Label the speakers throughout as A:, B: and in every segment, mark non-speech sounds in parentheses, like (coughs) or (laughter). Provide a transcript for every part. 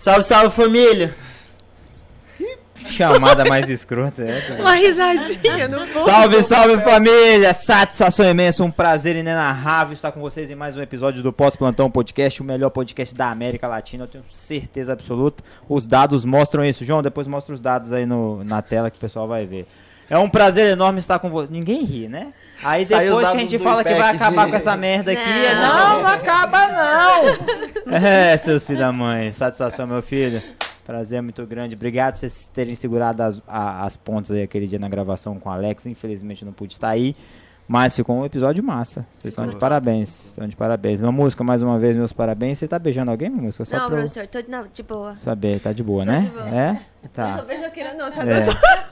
A: Salve, salve família!
B: Chamada mais escrota. É,
C: Uma risadinha no fundo.
B: Salve, salve família! Satisfação imensa, um prazer inenarrável estar com vocês em mais um episódio do Pós Plantão Podcast, o melhor podcast da América Latina, eu tenho certeza absoluta. Os dados mostram isso. João, depois mostra os dados aí no, na tela que o pessoal vai ver. É um prazer enorme estar com vocês. Ninguém ri, né? Aí depois que a gente fala que vai acabar com essa merda aqui,
C: Não.
B: não, não acaba não! (laughs) É, seus filhos da mãe. Satisfação, meu filho. Prazer muito grande. Obrigado por vocês terem segurado as, a- as pontas aí aquele dia na gravação com o Alex. Infelizmente não pude estar aí. Mas ficou um episódio massa. Vocês estão de parabéns. Estão de parabéns. Uma música, mais uma vez, meus parabéns. Você tá beijando alguém, minha música? Só
C: Não,
B: pra
C: professor, tô não, de boa.
B: saber. Tá de boa,
C: Tô
B: né?
C: de boa.
B: É? Tá.
C: beijoqueira não, tá
B: É.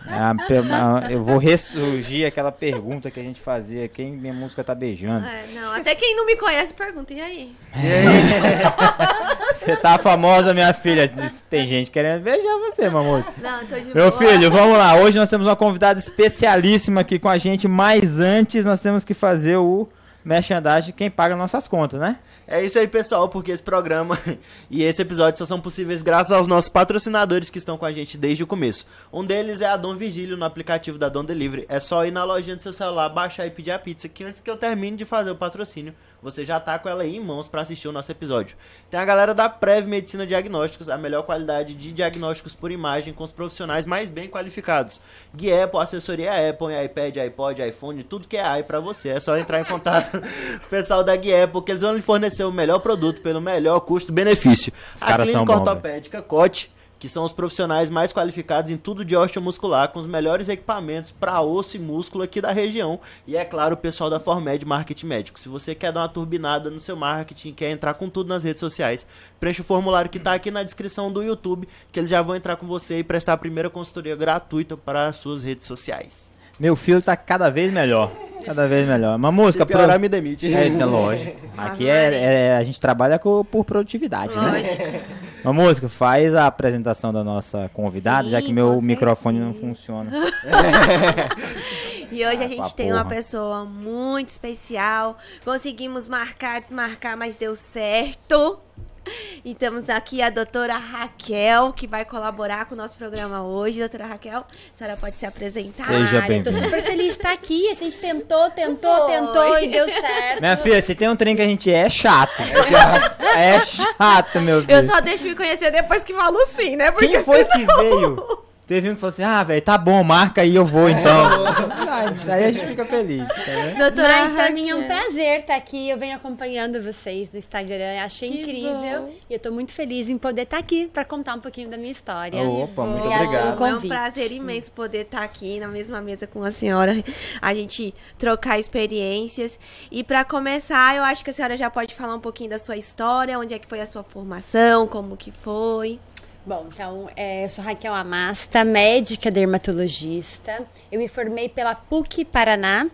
B: A a- eu vou ressurgir aquela pergunta que a gente fazia. Quem minha música tá beijando?
C: É, não, até quem não me conhece pergunta, e aí? (laughs)
B: Você tá famosa, minha filha. Tem gente querendo beijar você, música.
C: Não, tô de
B: Meu
C: boa.
B: filho, vamos lá. Hoje nós temos uma convidada especialíssima aqui com a gente, mas antes nós temos que fazer o merchandising, quem paga nossas contas, né?
A: É isso aí, pessoal, porque esse programa (laughs) e esse episódio só são possíveis graças aos nossos patrocinadores que estão com a gente desde o começo. Um deles é a Dom Vigílio no aplicativo da Dom Delivery. É só ir na lojinha do seu celular, baixar e pedir a pizza, que antes que eu termine de fazer o patrocínio, você já tá com ela aí em mãos para assistir o nosso episódio. Tem a galera da Prev Medicina Diagnósticos, a melhor qualidade de diagnósticos por imagem com os profissionais mais bem qualificados. Guia Apple, assessoria Apple, iPad, iPod, iPhone, tudo que é AI para você. É só entrar em contato (laughs) com o pessoal da Guia Apple, que eles vão lhe fornecer o melhor produto pelo melhor custo-benefício.
B: Os caras
A: a
B: são
A: Clínica
B: bons,
A: Ortopédica Cote, que são os profissionais mais qualificados em tudo de osteomuscular, com os melhores equipamentos para osso e músculo aqui da região. E é claro, o pessoal da Formed Marketing Médico. Se você quer dar uma turbinada no seu marketing, quer entrar com tudo nas redes sociais, preencha o formulário que está aqui na descrição do YouTube, que eles já vão entrar com você e prestar a primeira consultoria gratuita para as suas redes sociais.
B: Meu filho tá cada vez melhor. Cada vez melhor. Uma música
A: Se piorar,
B: pro-
A: me demite.
B: É, é lógico. Aqui é, é- a gente trabalha com- por produtividade, né?
C: Lógico.
B: Uma música, faz a apresentação da nossa convidada, já
C: Sim,
B: que meu microfone não funciona. (laughs)
C: E hoje
B: Ah,
C: a gente tem uma
B: porra.
C: pessoa muito especial. Conseguimos marcar, desmarcar, mas deu certo. E temos aqui a doutora Raquel, que vai colaborar com o nosso programa hoje. Doutora Raquel, a senhora pode se apresentar?
B: Seja
D: Ai, eu tô
B: bem-vinda.
D: super feliz de estar aqui. A gente tentou, tentou,
C: Foi.
D: tentou e deu certo.
B: Minha filha, se tem um trem que a gente é, é chato. É chato, meu filho.
C: Eu só deixo me conhecer depois que falo sim, né? Porque
B: Quem foi que
C: senão-
B: veio? Teve um que falou assim, ah, velho, tá bom, marca aí, eu vou então. (laughs) Ah, Aí a gente fica feliz, tá vendo?
C: Doutora
D: Mas pra mim é um prazer estar aqui. Eu venho acompanhando vocês no Instagram. Eu Achei
C: Que
D: incrível.
C: bom.
D: E eu tô muito feliz em poder estar aqui pra contar um pouquinho da minha história.
B: Opa, muito
D: Obrigada
B: obrigado.
D: pelo
C: É um prazer imenso poder estar aqui na mesma mesa com a senhora, a gente trocar experiências. E para começar, eu acho que a senhora já pode falar um pouquinho da sua história, onde é que foi a sua formação, como que foi.
D: Bom, então, é, eu sou Raquel Amasta, médica dermatologista. Eu me formei pela PUC Paraná.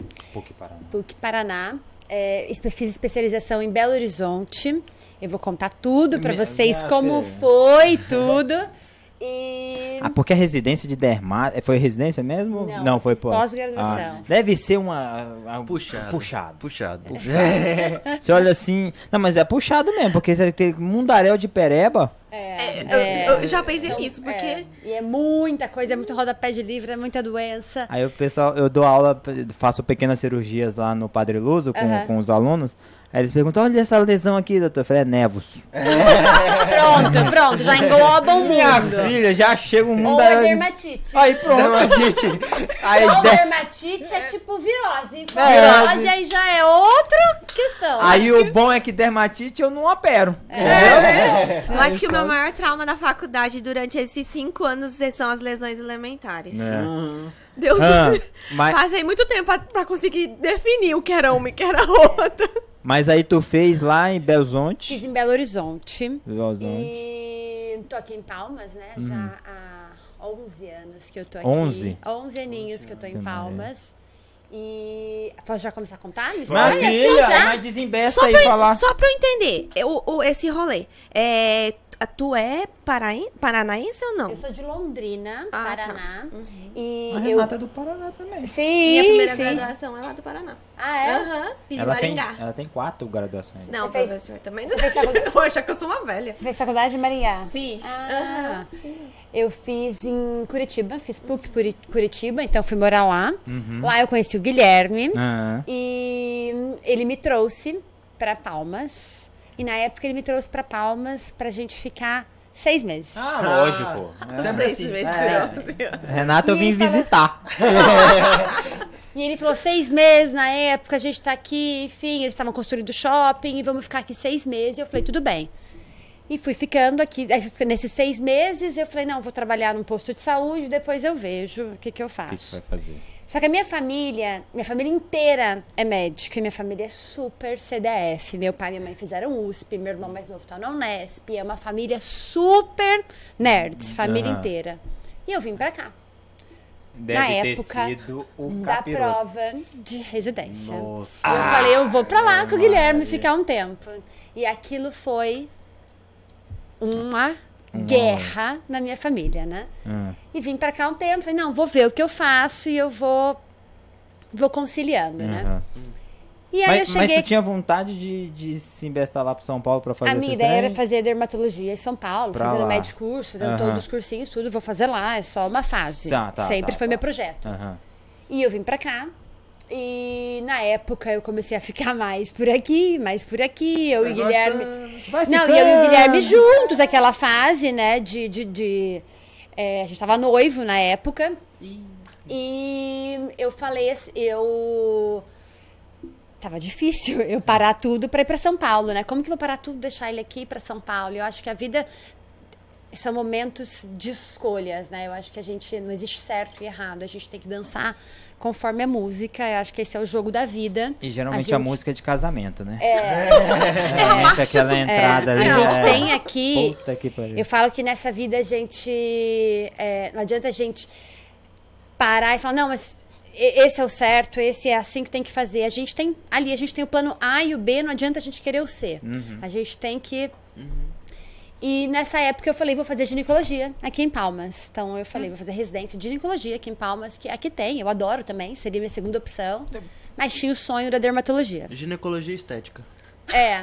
D: PUC Paraná. É, espe- fiz especialização em Belo Horizonte. Eu vou contar tudo
B: Minha-
D: vocês como foi tudo. (laughs) E
B: Ah, porque a residência de dermato. Foi residência mesmo?
D: Não,
B: foi
D: fiz
B: pós.
D: pós-graduação.
B: Ah, deve ser uma. uma-
A: Puxado.
B: Puxado.
A: Puxado. (laughs)
B: Você olha assim. Não, mas é puxado mesmo, porque você tem mundaréu de pereba.
D: é,
C: Eu,
D: é,
C: eu já pensei
D: então,
C: nisso, porque.
D: é, e é muita coisa, é muito rodapé de livro, é muita doença.
B: Aí o pessoal, eu dou aula, faço pequenas cirurgias lá no Padre Luso com, com os alunos. Aí eles perguntam, olha essa lesão aqui, doutor. Eu falei, é nevos. (laughs)
D: Pronto, pronto, já engloba o
B: Minha
D: mundo.
B: filha, já chega um mundo.
D: Ou é dermatite.
B: Aí pronto. (laughs) Aí,
D: Ou
B: de-
D: dermatite é tipo virose. Com
B: É.
D: virose aí já é outra questão.
B: aí o bom é que dermatite eu não opero.
D: É.
C: Eu acho que o meu maior trauma da faculdade durante esses cinco anos são as lesões elementares.
B: É.
C: Deus
B: Ah,
C: me-
B: mas-
C: Passei muito tempo pra, pra conseguir definir o que era uma e o que era outra.
B: Mas aí tu fez lá em Belo Horizonte.
D: Fiz em Belo Horizonte.
B: Belo Horizonte.
D: E tô aqui em Palmas, né? Já há 11 anos que eu tô aqui.
B: 11?
D: 11 aninhos que eu tô em. Palmas. E. Posso já começar a contar?
B: filha,
D: Assim, já?
B: mas desembesta
C: Só
B: aí
C: pra,
B: falar.
C: só pra eu entender eu- o- esse rolê. É, tu é paraen- paranaense ou não?
D: Eu sou de Londrina,
C: Ah, tá.
D: Paraná. E
B: A
D: eu.
B: Renata é do Paraná também.
D: Sim,
C: Minha primeira
D: sim.
C: graduação é lá do Paraná.
D: Ah, é?
C: Aham, fiz
B: Ela tem,
C: Maringá.
B: ela tem quatro graduações.
C: Não,
D: Você fez-
C: professor, também
D: você fez
C: não Vou achar (laughs) que eu sou uma velha.
D: Você fez faculdade em Maringá?
C: Fiz.
D: Ah,
C: Aham.
D: eu fiz em Curitiba, fiz PUC Curitiba, então fui morar lá.
B: Uhum.
D: Lá eu conheci o Guilherme
B: Ah,
D: e ele me trouxe pra Palmas. E na época ele me trouxe pra Palmas pra gente ficar seis meses.
B: ah, lógico. É.
A: Sempre assim.
B: Renata, eu
D: E
B: vim
D: ele fala-
B: visitar. (laughs)
D: E ele falou, seis meses na época, a gente tá aqui, enfim, eles estavam construindo shopping e vamos ficar aqui seis meses. E eu falei, tudo bem. E fui ficando aqui, aí nesses seis meses eu falei, não, vou trabalhar num posto de saúde, depois eu vejo o que, que eu
B: O que que
D: faço.
B: você vai fazer?
D: Só que a minha família, minha família inteira é médica, e minha família é super CDF. Meu pai e minha mãe fizeram USP, meu irmão mais novo tá na Unesp, é uma família super nerd, família
B: Aham.
D: inteira. E eu vim pra cá,
B: Deve
D: Na época da prova de residência.
A: Nossa.
D: Eu falei, eu vou pra lá com o Guilherme ficar um tempo. E aquilo foi Uma guerra na minha família, né?
B: Ah,
D: E vim pra cá um tempo, falei, não, vou ver o que eu faço e eu vou vou conciliando, né? E aí
B: Mas,
D: eu
B: mas
D: cheguei,
B: tu tinha vontade de, de se investir lá pro São Paulo pra fazer
D: a minha ideia era fazer dermatologia em São Paulo,
B: Pra
D: fazendo
B: lá.
D: médico curso, fazendo todos os cursinhos, tudo, vou fazer lá, é só uma fase.
B: Tá, tá,
D: Sempre
B: tá,
D: foi
B: tá.
D: meu projeto. E eu vim pra cá. E na época eu comecei a ficar mais por aqui, mais por aqui. Eu e o Guilherme. Não, e eu e o Guilherme juntos, aquela fase, né? De. de, de- é, a gente tava noivo na época. E eu falei assim, eu. Tava difícil (laughs) eu parar tudo pra ir pra São Paulo, né? Como que eu vou parar tudo, deixar ele aqui pra São Paulo? Eu acho que a vida são momentos de escolhas, né? Eu acho que a gente não existe certo e errado, a gente tem que dançar conforme a música. Eu acho que esse é o jogo da vida.
B: E geralmente a,
D: gente-
B: música é de casamento, né?
D: É, (laughs)
B: aquela
D: é,
B: entrada ali.
D: a gente
B: é-
D: tem aqui
B: Puta que pariu.
D: eu falo que nessa vida a gente. é, não adianta a gente parar e falar, não, mas esse é o certo, esse é assim que tem que fazer. A gente tem ali, a gente tem o plano A e o B, não adianta a gente querer o C.
B: Uhum.
D: A gente tem que. E nessa época eu falei, vou fazer ginecologia aqui em Palmas. Então eu falei, vou fazer residência de ginecologia aqui em Palmas, que aqui tem, eu adoro também, seria minha segunda opção. Mas tinha o sonho da dermatologia.
A: Ginecologia estética.
D: É.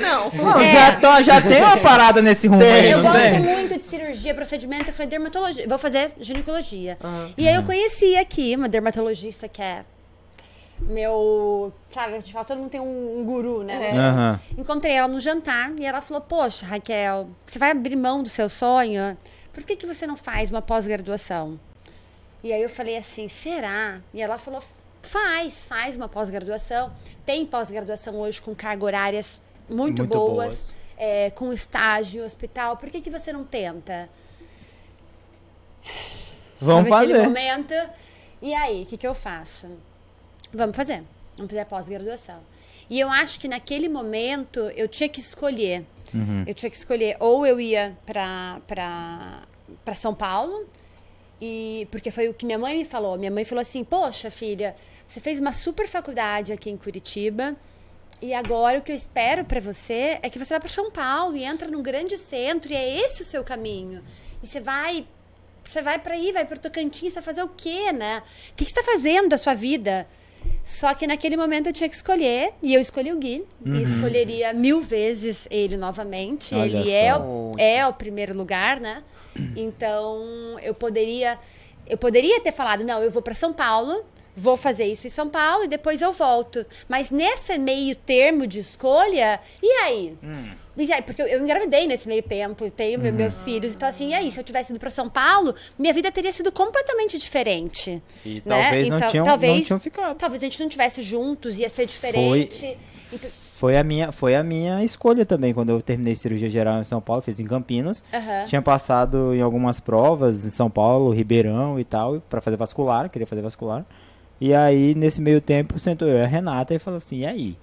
C: não.
B: Não,
D: É.
B: já, tô- já tem uma parada nesse rumo aí,
D: Eu
B: não
D: gosto
B: tem?
D: muito de cirurgia, procedimento. Eu falei, dermatologia. Vou fazer ginecologia. E aí eu conheci aqui uma dermatologista que é meu. Sabe, a gente fala, todo mundo tem um, um guru, né?
B: Aham.
D: Encontrei ela no jantar e ela falou: Poxa, Raquel, você vai abrir mão do seu sonho? Por que, que você não faz uma pós-graduação? E aí eu falei assim: será? E ela falou: faz, faz uma pós-graduação. Tem pós-graduação hoje com carga horárias muito,
B: Muito
D: boas,
B: boas.
D: é, com estágio em hospital. Por que, que você não tenta?
B: Vamos fazer.
D: momento. E aí, o que, que eu faço? Vamos fazer. Vamos fazer a pós-graduação. E eu acho que naquele momento eu tinha que escolher.
B: Uhum.
D: Eu tinha que escolher ou eu ia pra São Paulo, e porque foi o que minha mãe me falou. Minha mãe falou assim: Poxa, filha, você fez uma super faculdade aqui em Curitiba. E agora o que eu espero pra você é que você vá para São Paulo e entra num grande centro e é esse o seu caminho. E você vai você vai para aí, vai para Tocantins, você vai fazer o quê, né? O que que você está fazendo da sua vida? Só que naquele momento eu tinha que escolher, e eu escolhi o Gui. E escolheria mil vezes ele novamente.
B: Olha
D: ele é o, é o primeiro lugar, né? Então eu poderia. Eu poderia ter falado, não, eu vou para São Paulo, vou fazer isso em São Paulo e depois eu volto. Mas nesse meio termo de escolha, e aí? E aí, porque eu, eu engravidei nesse meio tempo, tenho me- meus filhos, então assim, e aí, se eu tivesse ido para São Paulo, minha vida teria sido completamente diferente.
B: E
D: né?
B: talvez não
D: Então,
B: tinham-
D: talvez,
B: não tinham ficado.
D: Talvez a gente não tivesse juntos, ia ser diferente. Então,
B: Foi a, minha, foi a minha escolha também, quando eu terminei cirurgia geral em São Paulo, fiz em Campinas.
D: Aham.
B: Tinha passado em algumas provas em São Paulo, Ribeirão e tal, pra fazer vascular, queria fazer vascular. E aí, nesse meio tempo, sentou eu e a Renata e falou assim, e aí?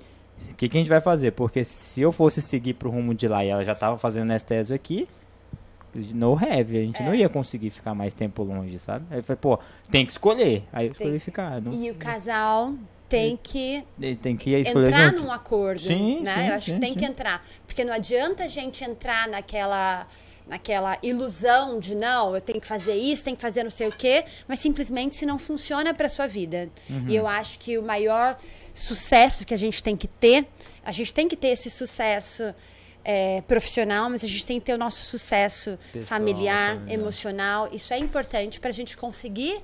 B: O que, que a gente vai fazer? Porque se eu fosse seguir pro rumo de lá e ela já tava fazendo anestésio aqui, no heavy, a gente
D: É.
B: não ia conseguir ficar mais tempo longe, sabe? Aí eu falei, pô, tem que escolher. Aí eu escolhi
D: que-
B: ficar. Não...
D: E o casal tem que
B: tem que escolher
D: entrar num acordo,
B: Sim,
D: né?
B: sim,
D: Eu acho
B: sim,
D: que tem que entrar, porque não adianta a gente entrar naquela naquela ilusão de não, eu tenho que fazer isso, tenho que fazer não sei o quê, mas simplesmente se não funciona para sua vida.
B: Uhum.
D: E eu acho que o maior sucesso que a gente tem que ter, a gente tem que ter esse sucesso é, profissional, mas a gente tem que ter o nosso sucesso
B: Pessoal,
D: familiar,
B: familiar.
D: emocional. Isso é importante para a gente conseguir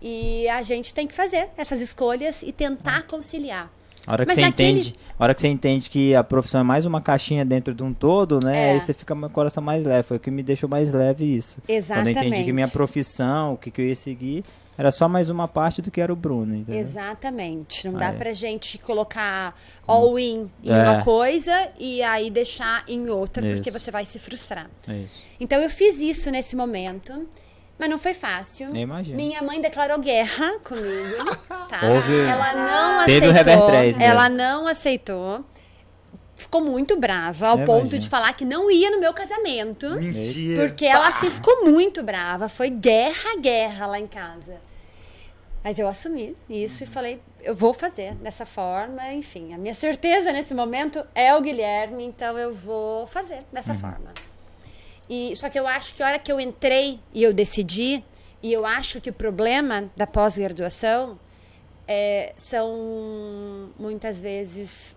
D: e a gente tem que fazer essas escolhas e tentar conciliar.
B: A hora que
D: Mas
B: você
D: naquele-
B: entende, hora que você entende que a profissão é mais uma caixinha dentro de um todo, né?
D: É.
B: Aí você fica com o coração mais leve. Foi o que me deixou mais leve isso. Quando eu
D: Exatamente.
B: entendi que minha profissão, o que, que eu ia seguir, era só mais uma parte do que era o Bruno, entendeu?
D: Exatamente. Não
B: Ah,
D: dá
B: é.
D: pra gente colocar all in em
B: É.
D: uma coisa e aí deixar em outra, porque
B: Isso.
D: você vai se frustrar.
B: É isso.
D: Então eu fiz isso nesse momento, mas não foi fácil.
B: Eu imagino.
D: Minha mãe declarou guerra comigo, (laughs) tá?
B: Houve-
D: Ela não
B: Teve o
D: aceitou.
B: revertrés mesmo.
D: ela não aceitou. Ficou muito brava, ao
B: Eu
D: ponto
B: imagino.
D: de falar que não ia no meu casamento.
A: Mentira.
D: Porque ela assim ficou muito brava. Foi guerra, guerra lá em casa. Mas eu assumi isso e falei, eu vou fazer dessa forma. Enfim, a minha certeza nesse momento é o Guilherme, então eu vou fazer dessa forma. E, só que eu acho que a hora que eu entrei e eu decidi, e eu acho que o problema da pós-graduação é, são muitas vezes.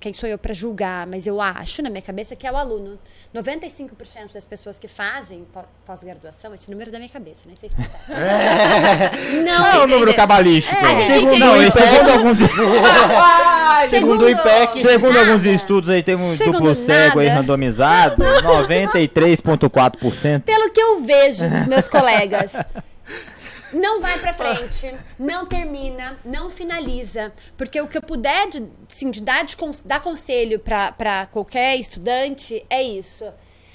D: Quem sou eu para julgar, mas eu acho na minha cabeça que é o aluno. 95% das pessoas que fazem pó- pós-graduação, esse número é da minha cabeça, nem sei se certo. (laughs) Não,
B: é o número cabalístico.
D: É, a gente
B: segundo, não, e segundo alguns, (laughs)
A: Segundo o IPEC,
B: segundo
D: nada.
B: alguns estudos aí, tem um
D: Segundo
B: duplo cego aí
D: nada.
B: randomizado, 93,4%.
D: pelo que eu vejo dos meus colegas, (laughs) não vai pra frente, não termina, não finaliza, porque o que eu puder de, assim, de dar, de dar conselho pra qualquer estudante é isso.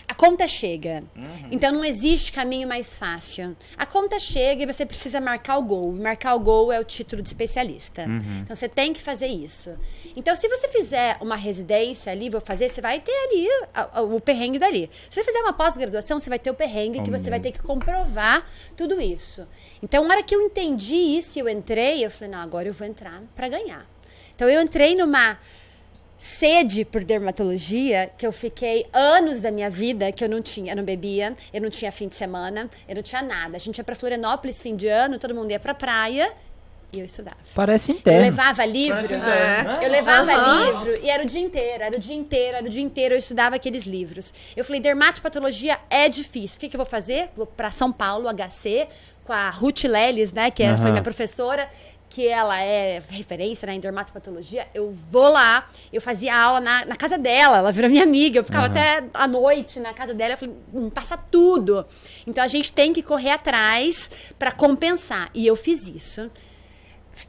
D: A conta chega. Então não existe caminho mais fácil. A conta chega e você precisa marcar o gol. Marcar o gol é o título de especialista. Então você tem que fazer isso. Então, se você fizer uma residência ali, vou fazer, você vai ter ali a- a- o perrengue dali. Se você fizer uma pós-graduação, você vai ter o perrengue que você vai ter que comprovar tudo isso. Então, na hora que eu entendi isso e eu entrei, eu falei, não, agora eu vou entrar para ganhar. Então, eu entrei numa sede por dermatologia que eu fiquei anos da minha vida que eu não tinha, eu não bebia, eu não tinha fim de semana, eu não tinha nada. A gente ia pra Florianópolis fim de ano, todo mundo ia pra praia e eu estudava.
B: Parece
D: Eu
B: interno.
D: levava livro,
C: interno.
D: eu levava
C: Aham.
D: livro e era o dia inteiro, era o dia inteiro, era o dia inteiro eu estudava aqueles livros. Eu falei, dermatopatologia é difícil. O que, que eu vou fazer? Vou pra São Paulo, HC, com a Ruth Leles, né, que era- foi
B: Aham.
D: minha professora, que ela é referência né, em dermatopatologia. Eu vou lá, eu fazia aula na, na casa dela, ela virou minha amiga, eu ficava
B: Aham.
D: até à noite na casa dela, eu falei, passa tudo. Então a gente tem que correr atrás pra compensar. E eu fiz isso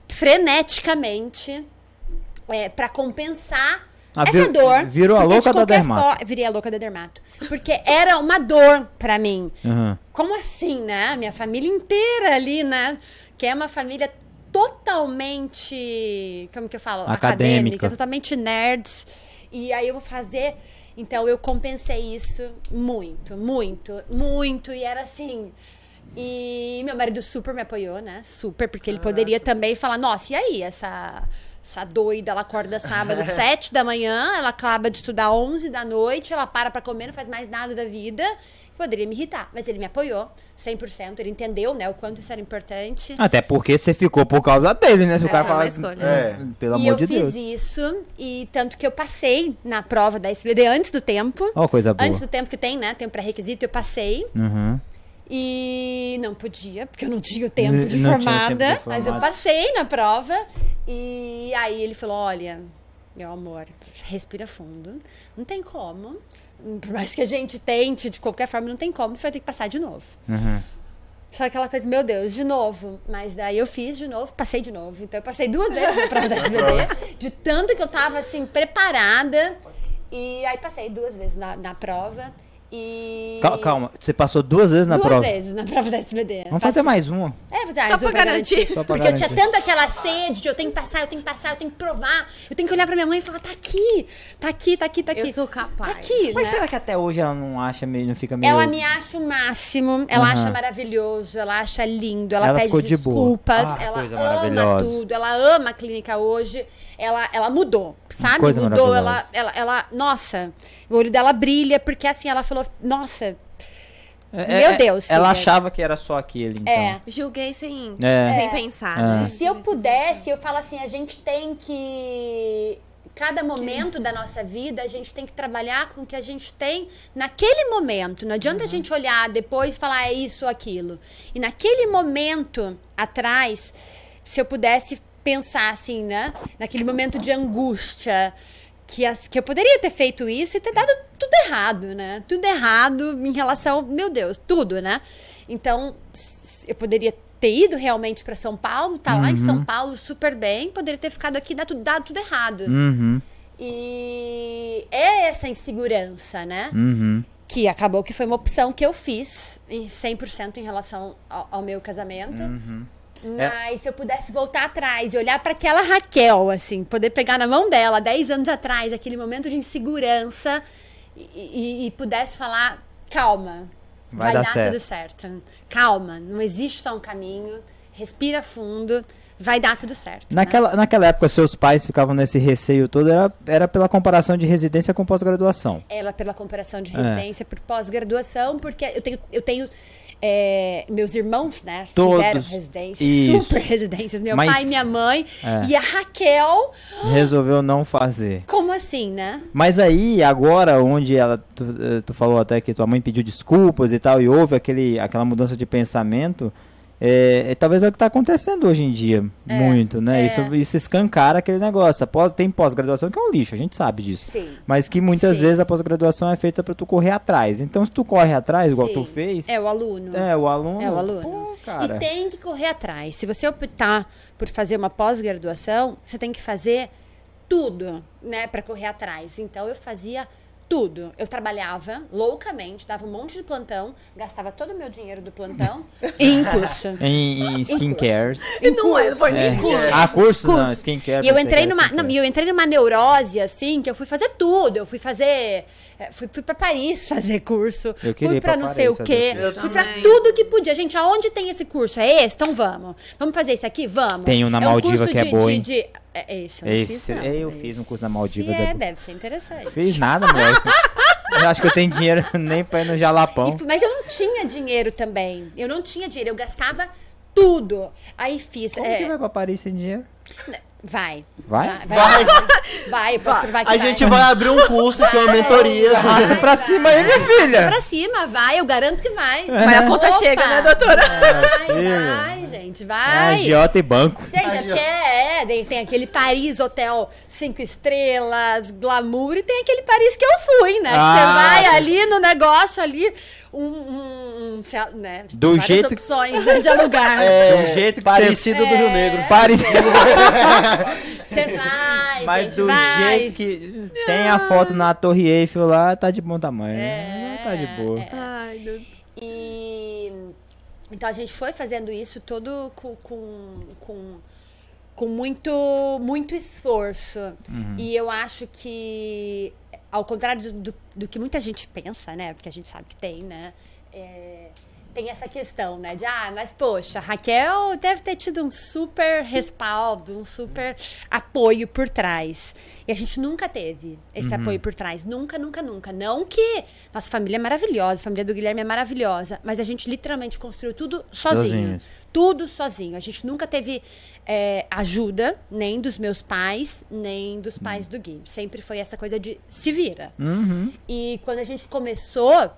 D: freneticamente é, para compensar
B: Ah,
D: essa
B: vir-
D: dor.
B: virou a louca
D: de
B: da dermato.
D: fo- Virei a louca da dermato. Porque era uma dor pra mim.
B: Aham.
D: Como assim, né? Minha família inteira ali, né? Que é uma família totalmente. Como que eu falo?
B: Acadêmica.
D: totalmente nerds. E aí eu vou fazer. Então eu compensei isso muito, muito, muito. E era assim. E meu marido super me apoiou, né? Super, porque ele poderia também falar: nossa, e aí, essa. Essa doida, ela acorda sábado, (laughs) sete da manhã, ela acaba de estudar 11 da noite, ela para pra comer, não faz mais nada da vida. Poderia me irritar, mas ele me apoiou 100%, ele entendeu, né, o quanto isso era importante.
B: Até porque você ficou por causa dele, né? Se o
C: É,
B: cara
C: foi uma
B: falar.
C: escolha.
A: É.
B: Pelo
D: e
B: amor
D: eu
B: de
D: fiz
B: Deus.
D: isso, e tanto que eu passei na prova da SBD antes do tempo.
B: Ó, coisa boa.
D: Antes do tempo que tem, né? Tem um pré-requisito, eu passei.
B: Uhum.
D: E não podia, porque eu não tinha o tempo de formada.
B: tempo de
D: Mas eu
B: formada.
D: passei na prova. E aí ele falou: olha, meu amor, respira fundo. Não tem como. Por mais que a gente tente, de qualquer forma, não tem como, você vai ter que passar de novo.
B: Uhum.
D: Só aquela coisa, meu Deus, de novo. Mas daí eu fiz de novo, passei de novo. Então eu passei duas vezes na prova da SBD, de tanto que eu tava assim, preparada. E aí passei duas vezes na, na prova. E...
B: Cal- Calma, você passou duas vezes na
D: Duas
B: prova.
D: vezes na prova da SBD.
B: Vamos fazer mais uma.
D: É, verdade,
C: Só pra garantir.
B: Só pra
D: Porque eu tinha
B: garantir.
D: tanto aquela sede de eu tenho que passar, eu tenho que passar, eu tenho que provar. Eu tenho que olhar pra minha mãe e falar, tá aqui, tá aqui, tá aqui, tá aqui.
C: Eu sou capaz.
D: Tá aqui,
B: Mas
D: né?
B: será que até hoje ela não acha meio, não fica meio.
D: Ela me acha o máximo, ela
B: Aham.
D: acha maravilhoso, ela acha lindo, ela,
B: Ela
D: pede
B: ficou de boa.
D: desculpas,
B: Ah,
D: ela
B: coisa
D: ama tudo, ela ama a clínica hoje, ela, ela mudou, sabe?
B: Coisa
D: mudou, ela, ela, ela, nossa, o olho dela brilha, porque assim, ela falou, nossa,
B: É,
D: Meu
B: é,
D: Deus,
B: Ela
D: filha.
B: achava que era só aquele, então.
D: é.
C: Julguei sem,
B: É.
C: sem
D: É.
C: pensar,
B: É.
C: né?
D: Se eu pudesse, eu falo assim, a gente tem que cada momento da nossa vida, a gente tem que trabalhar com o que a gente tem naquele momento. Não adianta a gente olhar depois e falar é isso ou aquilo. E naquele momento atrás, se eu pudesse pensar assim, né? Naquele momento de angústia, que, as, que eu poderia ter feito isso e ter dado tudo errado, né? Tudo errado em relação, meu Deus, tudo, né? Então, eu poderia ter ido realmente para São Paulo, tá lá em São Paulo super bem, poderia ter ficado aqui e dado, tudo- dado tudo errado.
B: Uhum,
D: E é essa insegurança, né?
B: uhum.
D: Que acabou que foi uma opção que eu fiz, em 100% em relação ao, ao meu casamento.
B: Uhum.
D: Mas se eu pudesse voltar atrás e olhar para aquela Raquel, assim, poder pegar na mão dela 10 anos atrás, aquele momento de insegurança, e, e- e pudesse falar: calma,
B: Vai
D: vai,
B: dar
D: dar,
B: certo."
D: tudo certo. Calma, não existe só um caminho, respira fundo, vai dar tudo certo. né?
B: Naquela, naquela época, seus pais ficavam nesse receio todo, era, era pela comparação de residência com pós-graduação.
D: Ela pela comparação
B: É.
D: de residência por pós-graduação, porque eu tenho, eu tenho é, meus irmãos, né,
B: Todos.
D: fizeram residências,
B: Isso.
D: super residências, meu
B: Mas-
D: pai e minha mãe,
B: É.
D: e a Raquel,
B: Resolveu não fazer.
D: como assim, né?
B: Mas aí, agora, onde ela. Tu, eh, tu falou até que tua mãe pediu desculpas e tal, e houve aquele, aquela mudança de pensamento. É, é, talvez é o que está acontecendo hoje em dia, muito, né?
D: é.
B: Isso, isso escancara aquele negócio. A pós- tem pós-graduação que é um lixo, a gente sabe disso.
D: Sim.
B: Mas que muitas
D: Sim.
B: vezes a pós-graduação é feita para tu correr atrás. Então, se tu corre atrás, igual
D: Sim.
B: tu fez,
D: É o aluno.
B: é, o aluno.
D: É o aluno.
B: Pô, cara.
D: E tem que correr atrás. Se você optar por fazer uma pós-graduação, você tem que fazer tudo, né, para correr atrás. Então eu fazia tudo. Eu trabalhava loucamente, dava um monte de plantão, gastava todo o meu dinheiro do plantão (laughs) em curso. (laughs)
B: Em, em skincares.
C: E não é, foi nem escuro.
B: Ah, curso? Não, skincare.
D: E eu entrei numa,
B: skincare.
D: não, e eu entrei numa neurose assim, que eu fui fazer tudo. Eu fui fazer, eh, fui, fui para Paris fazer curso,
B: Eu queria
D: fui pra não
B: Paris
D: sei o quê, fui pra
C: também.
D: tudo que podia. Gente, aonde tem esse curso? É esse? Então vamos. Vamos fazer isso aqui? Vamos.
B: Tem um na
D: é
B: Maldiva
D: curso
B: que é
D: de-
B: boa,
D: de- de- é esse, eu não
B: Esse,
D: fiz, não.
B: eu fiz um curso na Maldivas,
D: Esse
B: é
D: É, deve ser interessante.
B: Fiz nada, mulher. Eu acho que eu tenho dinheiro (laughs) nem pra ir no Jalapão.
D: E mas eu não tinha dinheiro também. Eu não tinha dinheiro, eu gastava tudo. Aí fiz.
B: Como
D: é,
B: que vai pra Paris sem dinheiro?
D: Vai.
B: Vai?
D: Vai. Vai, vai, eu posso provar que
A: A
D: vai.
A: gente vai abrir um curso que é uma mentoria.
B: Arrasta pra
D: vai.
B: cima aí, minha filha.
D: Pra cima, vai, eu garanto que vai.
C: Mas a conta
D: Opa!
C: chega, né, doutora?
D: Vai,
B: filha.
D: vai, gente, vai.
B: Giota e banco.
D: Gente, é porque é, tem, aquele Paris Hotel cinco estrelas, glamour, e tem aquele Paris que eu fui, né?
B: Ah,
D: você vai ali no negócio ali, um, um, um né?
B: Do
D: várias
B: jeito que-
D: opções né, de alugar. (laughs)
A: É,
B: um jeito que
A: parecido do Rio
D: É.
A: Negro.
B: Paris. (laughs)
D: Você vai,
B: Mas
D: gente,
B: do
D: vai.
B: jeito que tem a foto na Torre Eiffel lá, tá de bom tamanho.
D: É,
B: Tá de boa.
D: é.
C: Ai, meu
D: E então a gente foi fazendo isso todo com, com, com, com muito, muito esforço.
B: Uhum.
D: E eu acho que, ao contrário do, do, que muita gente pensa, né? Porque a gente sabe que tem, né? É, tem essa questão, né? De, ah, mas poxa, Raquel deve ter tido um super respaldo, um super apoio por trás. E a gente nunca teve esse
B: Uhum.
D: apoio por trás. Nunca, nunca, nunca. Não que nossa família é maravilhosa, a família do Guilherme é maravilhosa, mas a gente literalmente construiu tudo sozinho.
B: Sozinhos.
D: Tudo sozinho. A gente nunca teve é, ajuda, nem dos meus pais, nem dos pais do Gui. Sempre foi essa coisa de se vira.
B: Uhum.
D: E quando a gente começou,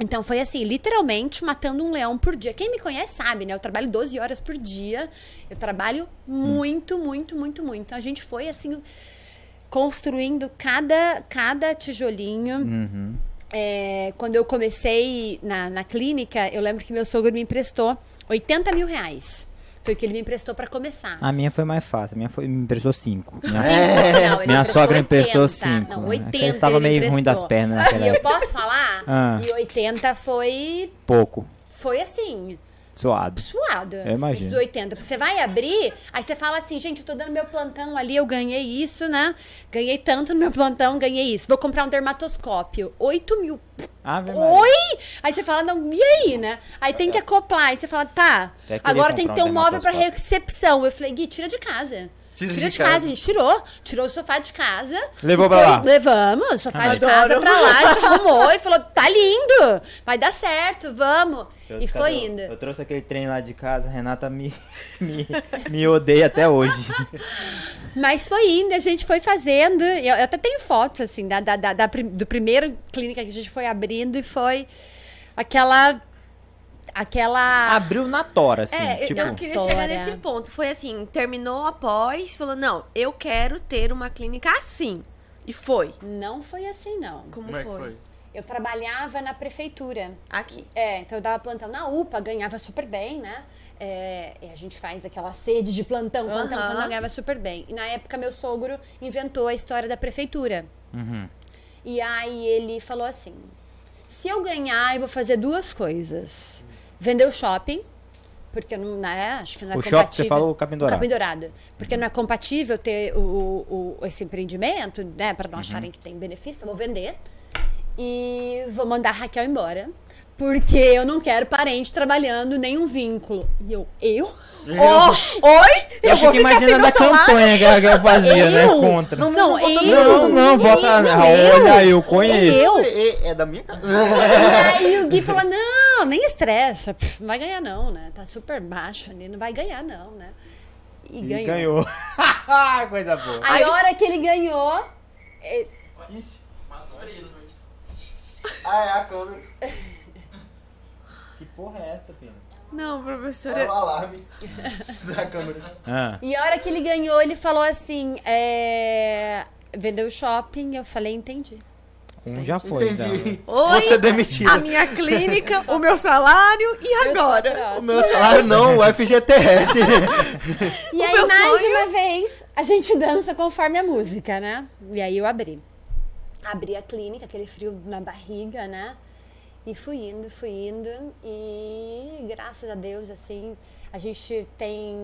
D: então foi assim, literalmente matando um leão por dia. Quem me conhece sabe, né? Eu trabalho 12 horas por dia. Eu trabalho muito, muito, muito, muito. Então a gente foi assim construindo cada cada tijolinho.
B: Uhum.
D: É, quando eu comecei na, na clínica, eu lembro que meu sogro me emprestou 80 mil reais. Foi o que ele me emprestou para começar.
B: A minha foi mais fácil. A minha foi, me emprestou cinco. Minha,
D: Cinco, (laughs) não,
B: minha
D: emprestou
B: sogra emprestou
D: 80.
B: cinco.
D: Não,
B: né?
D: 80
B: Porque eu estava meio ruim das
D: emprestou.
B: pernas naquela
D: E eu posso falar
B: Ah.
D: E 80 foi.
B: Pouco.
D: Foi assim.
B: Suado.
D: suado.
B: Eu imagino.
D: Esses 80. Porque você vai abrir, aí você fala assim, gente, eu tô dando meu plantão ali, eu ganhei isso, né? Ganhei tanto no meu plantão, ganhei isso. Vou comprar um dermatoscópio. 8 mil.
B: Maria.
D: Oi! Aí você fala, não, e aí, né? Aí tem que acoplar. Aí você fala, tá, agora tem que ter
B: um
D: móvel pra recepção. Eu falei, Gui, tira de casa.
A: Tira
D: Tira,
A: de
D: de
A: casa.
D: casa. a gente tirou. Tirou o sofá de casa.
B: Levou pra lá?
D: Levamos, o sofá de
C: Adoro.
D: casa pra lá, a gente arrumou e falou, tá lindo, vai dar certo, vamos.
B: Eu-
D: e foi
B: eu-
D: indo.
B: Eu trouxe aquele trem lá de casa, a Renata me, (laughs) me, me odeia até hoje. (laughs)
D: Mas foi indo, a gente foi fazendo. Eu, eu até tenho fotos, assim, da, da, da- da do primeiro clínica que a gente foi abrindo e foi aquela. Aquela.
B: Abriu na tora, assim.
C: É, eu-
B: tipo,
C: eu queria chegar nesse ponto. Foi assim, terminou após, falou, não, eu quero ter uma clínica assim. E foi.
D: Não foi assim, não.
C: Como,
A: Como é que
C: foi?
A: foi?
D: Eu trabalhava na prefeitura.
C: Aqui.
D: É, então eu dava plantão na UPA, ganhava super bem, né? É, e a gente faz aquela sede de plantão, plantão,
C: Aham.
D: plantão, ganhava super bem. E na época meu sogro inventou a história da prefeitura.
B: Uhum.
D: E aí ele falou assim: se eu ganhar, eu vou fazer duas coisas. Vender o shopping, porque não né, acho que não é
B: O
D: compatível.
B: shopping, você fala o Capim Dourado.
D: Capim Dourado. Porque não é compatível ter o, o- o- esse empreendimento, né? Para não
B: Uhum.
D: acharem que tem benefício, eu vou vender. E vou mandar a Raquel embora. Porque eu não quero parente trabalhando, nenhum vínculo. E eu, eu?
C: Oh, oi?
B: Eu, fico
C: sem
B: imaginando a campanha que ela, fazia, né?
D: Eu?
B: Contra.
D: Não, não, eu.
B: Não, não, vota.
D: Não, eu.
B: olha, eu conheço.
D: Eu?
A: É, é da minha casa.
D: E (laughs) aí o Gui falou: não, nem estressa. Pff, não vai ganhar, não, né? Tá super baixo ali, não vai ganhar, não, né? E,
B: E
D: ganhou.
B: ganhou. (laughs) Coisa boa.
D: Aí a hora que ele ganhou. é,
A: Ah, é a câmera.
B: Que porra é essa, Pina?
C: Não,
A: Era
C: professora.
A: o alarme (laughs) da câmera.
B: Ah,
D: E a hora que ele ganhou, ele falou assim: é, vendeu o shopping. Eu falei: entendi.
B: um já foi,
A: Entendi.
B: então.
C: Oi,
A: Você é demitida.
C: a minha clínica, o meu salário e agora?
A: O meu salário não, o FGTS. (laughs) (laughs)
D: E aí,
C: meu
D: mais
C: sonho-
D: uma vez, a gente dança conforme a música, né? E aí eu abri. Abri a clínica, aquele frio na barriga, né? E fui indo, fui indo. E graças a Deus, assim, a gente tem,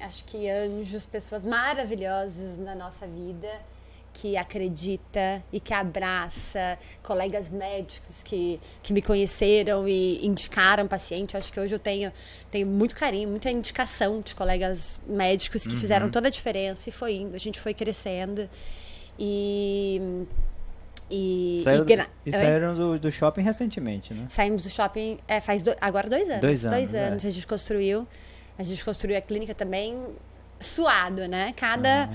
D: acho que anjos, pessoas maravilhosas na nossa vida que acredita e que abraça, colegas médicos que, que me conheceram e indicaram paciente. Eu acho que hoje eu tenho, tenho muito carinho, muita indicação de colegas médicos que fizeram toda a diferença e foi indo, a gente foi crescendo. E. E,
B: Saiu,
D: e gra-
B: e
D: Oi?
B: saíram do, do shopping recentemente, né?
D: Saímos do shopping é, faz do- agora dois anos.
B: Dois anos, é.
D: a gente construiu. A gente construiu a clínica também suado, né? Cada.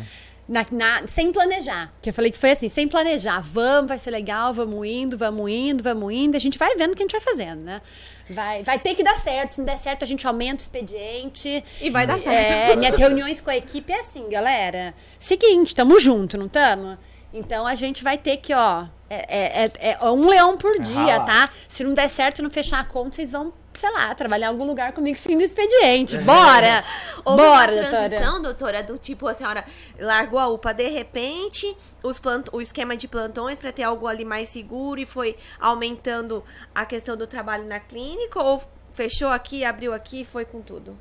D: na- na- sem planejar. Que eu falei que foi assim, sem planejar. Vamos, vai ser legal, vamos indo, vamos indo, vamos indo. A gente vai vendo o que a gente vai fazendo, né? Vai, vai ter que dar certo. Se não der certo, a gente aumenta o expediente.
C: E vai dar certo.
D: É, minhas reuniões com a equipe é assim, galera. Seguinte, tamo junto, não tamo? Então a gente vai ter que, ó, é, é- é- é um leão por dia,
B: ralar.
D: tá? Se não der certo e não fechar a conta, vocês vão, sei lá, trabalhar em algum lugar comigo fim do expediente. Bora!
C: Houve
D: Bora,
C: uma
D: doutora.
C: transição, doutora, do tipo, a senhora largou a UPA de repente, os plant... o esquema de plantões para ter algo ali mais seguro e foi aumentando a questão do trabalho na clínica ou fechou aqui, abriu aqui e foi com tudo?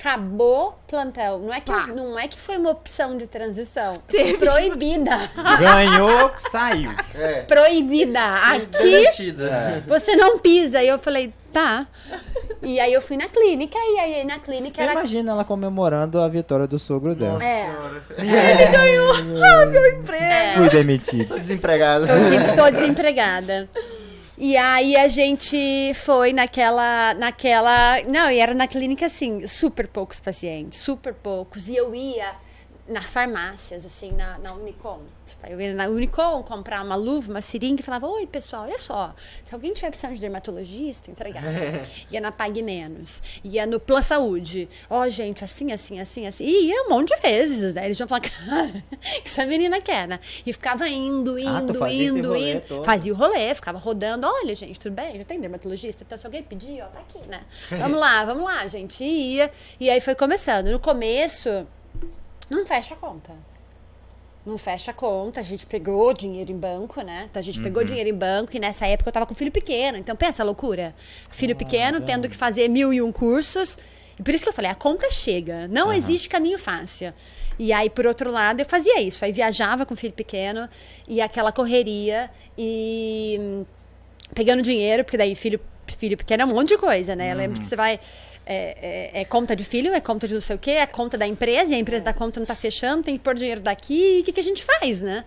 D: Acabou plantão. Não é, que,
C: Pá.
D: não é que foi uma opção de transição.
C: Teve.
D: Proibida. (laughs)
B: Ganhou, saiu.
A: É.
D: Proibida. Aqui
A: Demitida.
D: você não pisa. E eu falei, tá. E aí eu fui na clínica, e aí na clínica era.
B: Imagina ela comemorando a vitória do sogro dela.
D: É.
A: Senhora. (laughs)
D: É.
B: Fui demitido.
A: Tô desempregado.
D: Tô, tô desempregada. E aí a gente foi naquela, naquela, não, e era na clínica assim, super poucos pacientes, super poucos. E eu ia nas farmácias, assim, na, na Unicom. Tipo, Eu ia na Unicom comprar uma luva, uma seringa e falava, oi pessoal, olha só, se alguém tiver precisando de dermatologista, entregava. ia na Pague Menos, ia no Plan Saúde. Ó, gente, assim, assim, assim, assim. E ia um monte de vezes, né? Eles iam falar, (laughs) cara, que essa menina quer, né? E ficava indo, indo,
B: Ah, fazia esse
D: indo, indo.
B: todo.
D: Fazia o rolê, ficava rodando. Olha, gente, tudo bem? Já tem dermatologista? Então, se alguém pedir, ó, tá aqui, né? (laughs) Vamos lá, vamos lá, gente. E ia. E aí foi começando. No começo, não fecha a conta. não fecha a conta, a gente pegou dinheiro em banco, né? Então a gente pegou dinheiro em banco e nessa época eu tava com filho pequeno. Então pensa a loucura. Filho pequeno, tendo que fazer mil e um cursos. E por isso que eu falei, a conta chega. Não existe caminho fácil. E aí, por outro lado, eu fazia isso. Aí viajava com filho pequeno e aquela correria e hum, pegando dinheiro, porque daí filho, filho pequeno é um monte de coisa, né? Eu lembro que você vai. É, é- é conta de filho, é conta de não sei o quê, é conta da empresa, e a empresa da conta não tá fechando, tem que pôr dinheiro daqui, e o que, que a gente faz, né?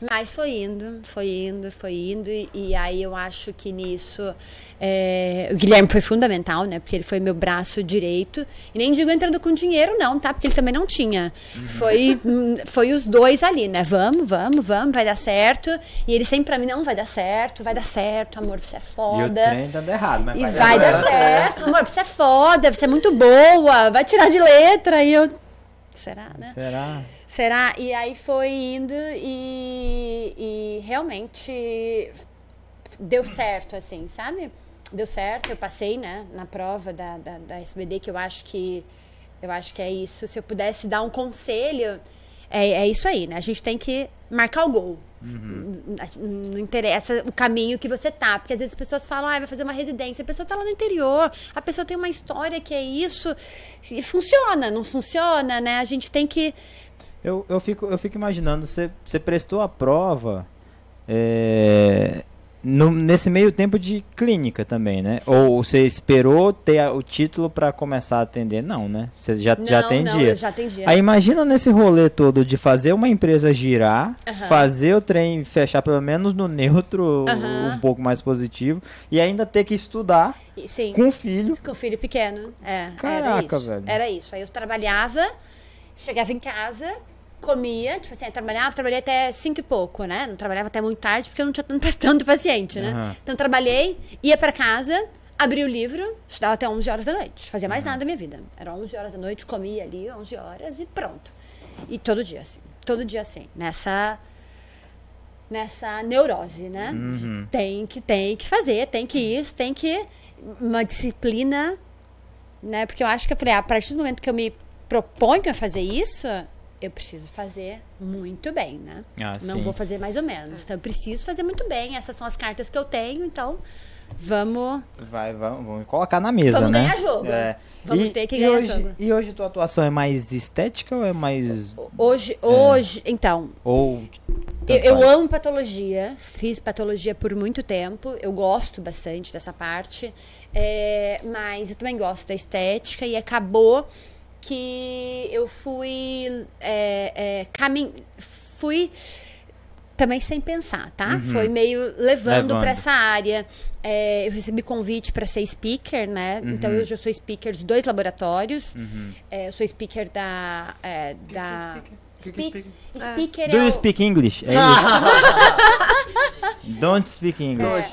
D: Mas foi indo, foi indo, foi indo, e, e aí eu acho que nisso é, o Guilherme foi fundamental, né? Porque ele foi meu braço direito. E nem digo entrando com dinheiro, não, tá? Porque ele também não tinha. Foi, hum, foi os dois ali, né? Vamos, vamos, vamos, vai dar certo. E ele sempre pra mim, não vai dar certo, vai dar certo, amor, você é
B: E o
D: foda.
B: trem dando errado, mas
D: E vai dar certo, amor, você é foda, você é muito boa, vai tirar de letra. E eu. Será, né?
B: Será?
D: Será? E aí foi indo e, e realmente deu certo, assim, sabe? Deu certo, eu passei, né, na prova da, da, da SBD, que eu acho que eu acho que é isso. Se eu pudesse dar um conselho, é, é isso aí, né? A gente tem que marcar o gol. N- Não interessa o caminho que você tá. Porque às vezes as pessoas falam, ah, vai fazer uma residência. A pessoa tá lá no interior, a pessoa tem uma história que é isso. E funciona, não funciona, né? A gente tem que.
B: Eu, eu, fico, eu fico imaginando, você, você prestou a prova é, no- nesse meio tempo de clínica também, né? Ou você esperou ter a- o título pra começar a atender? Não, né? Você já, já
D: Não,
B: atendia.
D: não, já atendia.
B: Aí imagina nesse rolê todo de fazer uma empresa girar, fazer o trem fechar pelo menos no neutro, um pouco mais positivo, e ainda ter que estudar
D: Sim.
B: com o filho.
D: Com o filho pequeno. É, era
B: Caraca,
D: isso.
B: velho.
D: Era isso. Aí eu trabalhava, chegava em casa, comia, tipo assim, eu trabalhava, trabalhei até cinco e pouco, né? Não trabalhava até muito tarde porque eu não tinha tanto, (laughs) paciente, né?
B: Aham.
D: Então trabalhei, ia pra casa, abria o livro, estudava até 11 horas da noite. Fazia mais nada da minha vida. Era 11 horas da noite, comia ali 11 horas e pronto. E todo dia assim. Todo dia assim. Nessa nessa neurose, né?
B: Uhum.
D: Tem que tem que fazer, tem que isso, tem que uma disciplina, né? Porque eu acho que eu falei, a partir do momento que eu me proponho a fazer isso, eu preciso fazer muito bem, né?
B: Ah,
D: Não
B: sim.
D: vou fazer mais ou menos. Então eu preciso fazer muito bem. Essas são as cartas que eu tenho, então vamos
B: Vai, vamos, vamos colocar na mesa,
D: Vamos
B: né?
D: ganhar jogo.
B: É.
D: Vamos
B: e,
D: ter que ganhar
B: hoje,
D: jogo.
B: E hoje tua atuação é mais estética ou é mais.
D: hoje, hoje, então,
B: Ou.
D: Eu, eu amo patologia, fiz patologia por muito tempo, eu gosto bastante dessa parte, é, mas eu também gosto da estética e acabou que eu fui é, é, camin... fui também sem pensar, tá? Foi meio levando,
B: Levando.
D: para essa área. É, eu recebi convite para ser speaker, né? Então eu já sou speaker de dois laboratórios. É, eu sou speaker da é, da
A: Que é
D: Speak- speaker
B: Do
D: é
B: you
D: o-
B: speak English? É isso? (laughs) Don't speak English.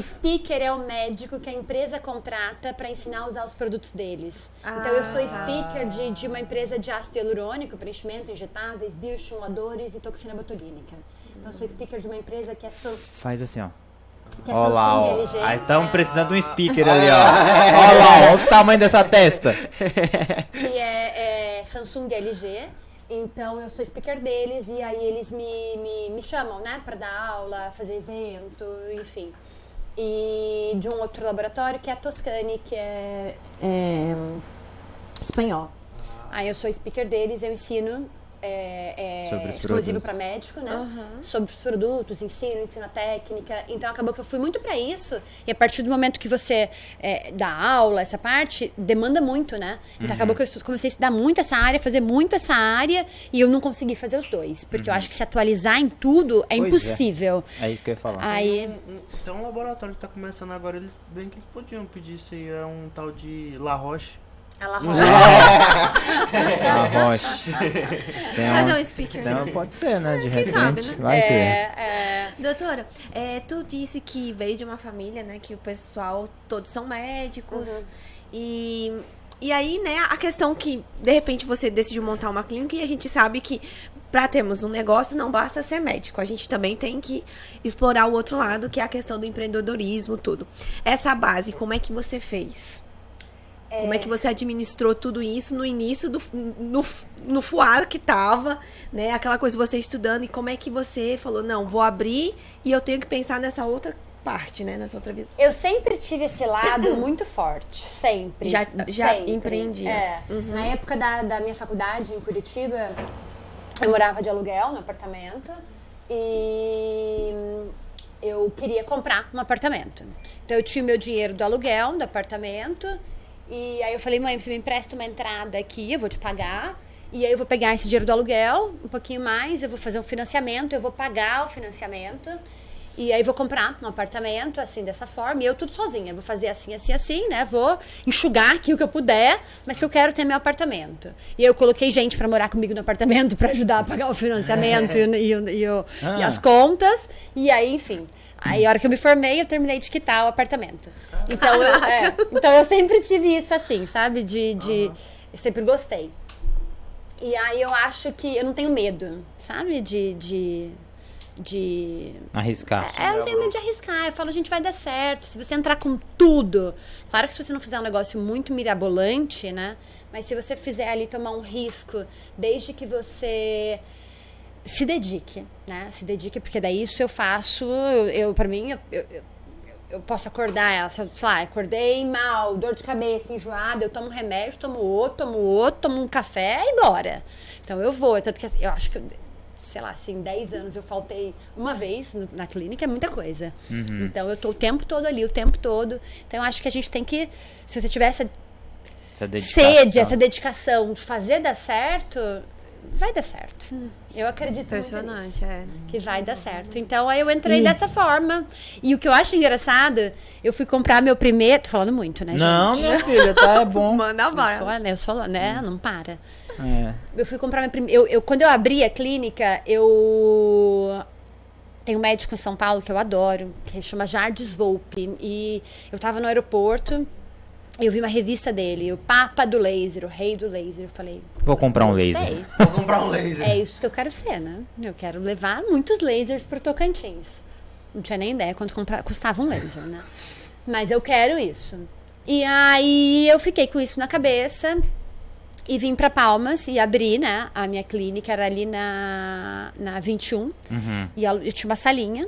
D: Speaker é o médico que a empresa contrata para ensinar a usar os produtos deles. então eu sou speaker de, de uma empresa de ácido hialurônico, preenchimento, injetáveis, bioestimuladores e toxina botulínica. Então eu sou speaker de uma empresa que é, Sam-
B: Faz assim, ó.
D: que é
B: lá,
D: Samsung
B: ó.
D: LG.
B: Aí estamos precisando de um speaker ali, ó. (laughs) Ó lá, ó o tamanho dessa testa.
D: que é, é Samsung LG. Então eu sou speaker deles e aí eles me, me, me chamam, né, para dar aula, fazer evento, enfim. E de um outro laboratório que é a Toscane, que é, é espanhol. Aí eu sou speaker deles, eu ensino. É, é exclusivo para médico, né? Sobre os produtos, ensino, ensino a técnica. Então acabou que eu fui muito para isso. E a partir do momento que você é, dá aula, essa parte, demanda muito, né? Então
B: Uhum.
D: acabou que eu comecei a estudar muito essa área, fazer muito essa área, e eu não consegui fazer os dois. Porque eu acho que se atualizar em tudo é
B: Uhum. Pois é.
D: impossível.
B: É isso que eu ia falar.
D: Aí.
A: Um, um, tem um laboratório que tá começando agora, eles bem que eles podiam pedir isso aí, é um tal de La Roche.
D: Ela
B: A rocha. (laughs) Tem
C: Fazer um speaker.
B: Então pode ser, né? De repente.
C: sabe, né?
B: Vai ter.
D: é,
C: Doutora, é, tu disse que veio de uma família, né? Que o pessoal todos são médicos. E, e aí, né, a questão que, de repente, você decidiu montar uma clínica e a gente sabe que para termos um negócio não basta ser médico. A gente também tem que explorar o outro lado, que é a questão do empreendedorismo, tudo. Essa base, como é que você fez? Como é que você administrou tudo isso no início do no, no fuar que tava, né? Aquela coisa você estudando e como é que você falou, não, vou abrir e eu tenho que pensar nessa outra parte, né? Nessa outra visão.
D: Eu sempre tive esse lado (coughs) muito forte, sempre.
C: Já- já
D: sempre.
C: empreendia.
D: É. Na época da, da minha faculdade em Curitiba, eu morava de aluguel no apartamento e eu queria comprar um apartamento. Então eu tinha o meu dinheiro do aluguel do apartamento e aí eu falei, mãe, você me empresta uma entrada aqui, eu vou te pagar. E aí eu vou pegar esse dinheiro do aluguel, um pouquinho mais, eu vou fazer um financiamento, eu vou pagar o financiamento. E aí vou comprar um apartamento, assim, dessa forma. E eu tudo sozinha. Vou fazer assim, assim, assim, né? Vou enxugar aqui o que eu puder, mas que eu quero ter meu apartamento. E eu coloquei gente pra morar comigo no apartamento (laughs) pra ajudar a pagar o financiamento e, e e e
B: Ah.
D: as contas. E aí, enfim. Aí, a hora que eu me formei, eu terminei de quitar o apartamento. Então, eu, é, então eu sempre tive isso assim, sabe? De. de Eu sempre gostei. E aí eu acho que eu não tenho medo, sabe? De. de, de
B: Arriscar.
D: é, eu não tenho medo de arriscar. Eu falo, gente, vai dar certo. Se você entrar com tudo. Claro que se você não fizer um negócio muito mirabolante, né? Mas se você fizer ali tomar um risco, desde que você se dedique, né? Se dedique, porque daí isso eu faço. Eu, eu para mim, eu, eu, eu- posso acordar, sei lá, acordei mal, dor de cabeça, enjoada, eu tomo um remédio, tomo outro, tomo outro, tomo um café e bora. Então eu vou. Tanto que assim, eu acho que sei lá, assim, 10 anos eu faltei uma vez no- na clínica, é muita coisa. Então eu tô o tempo todo ali, o tempo todo. Então eu acho que a gente tem que, se você tiver essa
B: Essa
D: sede, essa dedicação de fazer dar certo, vai dar certo. Eu acredito muito nisso
C: Impressionante, é.
D: que vai dar certo. Então aí eu entrei dessa forma. E o que eu acho engraçado, eu fui comprar meu primeiro. Tô falando muito, né,
B: Não,
D: gente?
B: minha filha, tá é bom. (laughs)
C: Manda
D: Eu
C: bala.
D: sou, né? Eu sou, né? Não para.
B: É.
D: Eu fui comprar minha primeira. Eu, eu- quando eu abri a clínica, eu. Tem um médico em São Paulo que eu adoro, que chama Jardes Volpe. E eu tava no aeroporto. Eu vi uma revista dele, o Papa do Laser, o Rei do Laser. Eu falei.
B: Vou comprar um
D: "Gostei."
B: laser. (laughs)
A: Vou comprar um laser.
D: É isso que eu quero ser, né? Eu quero levar muitos lasers pro Tocantins. Não tinha nem ideia quanto comprar, custava um laser, né? Mas eu quero isso. E aí eu fiquei com isso na cabeça e vim pra Palmas e abri, né? A minha clínica era ali na, na 21.
B: Uhum.
D: E eu, eu tinha uma salinha.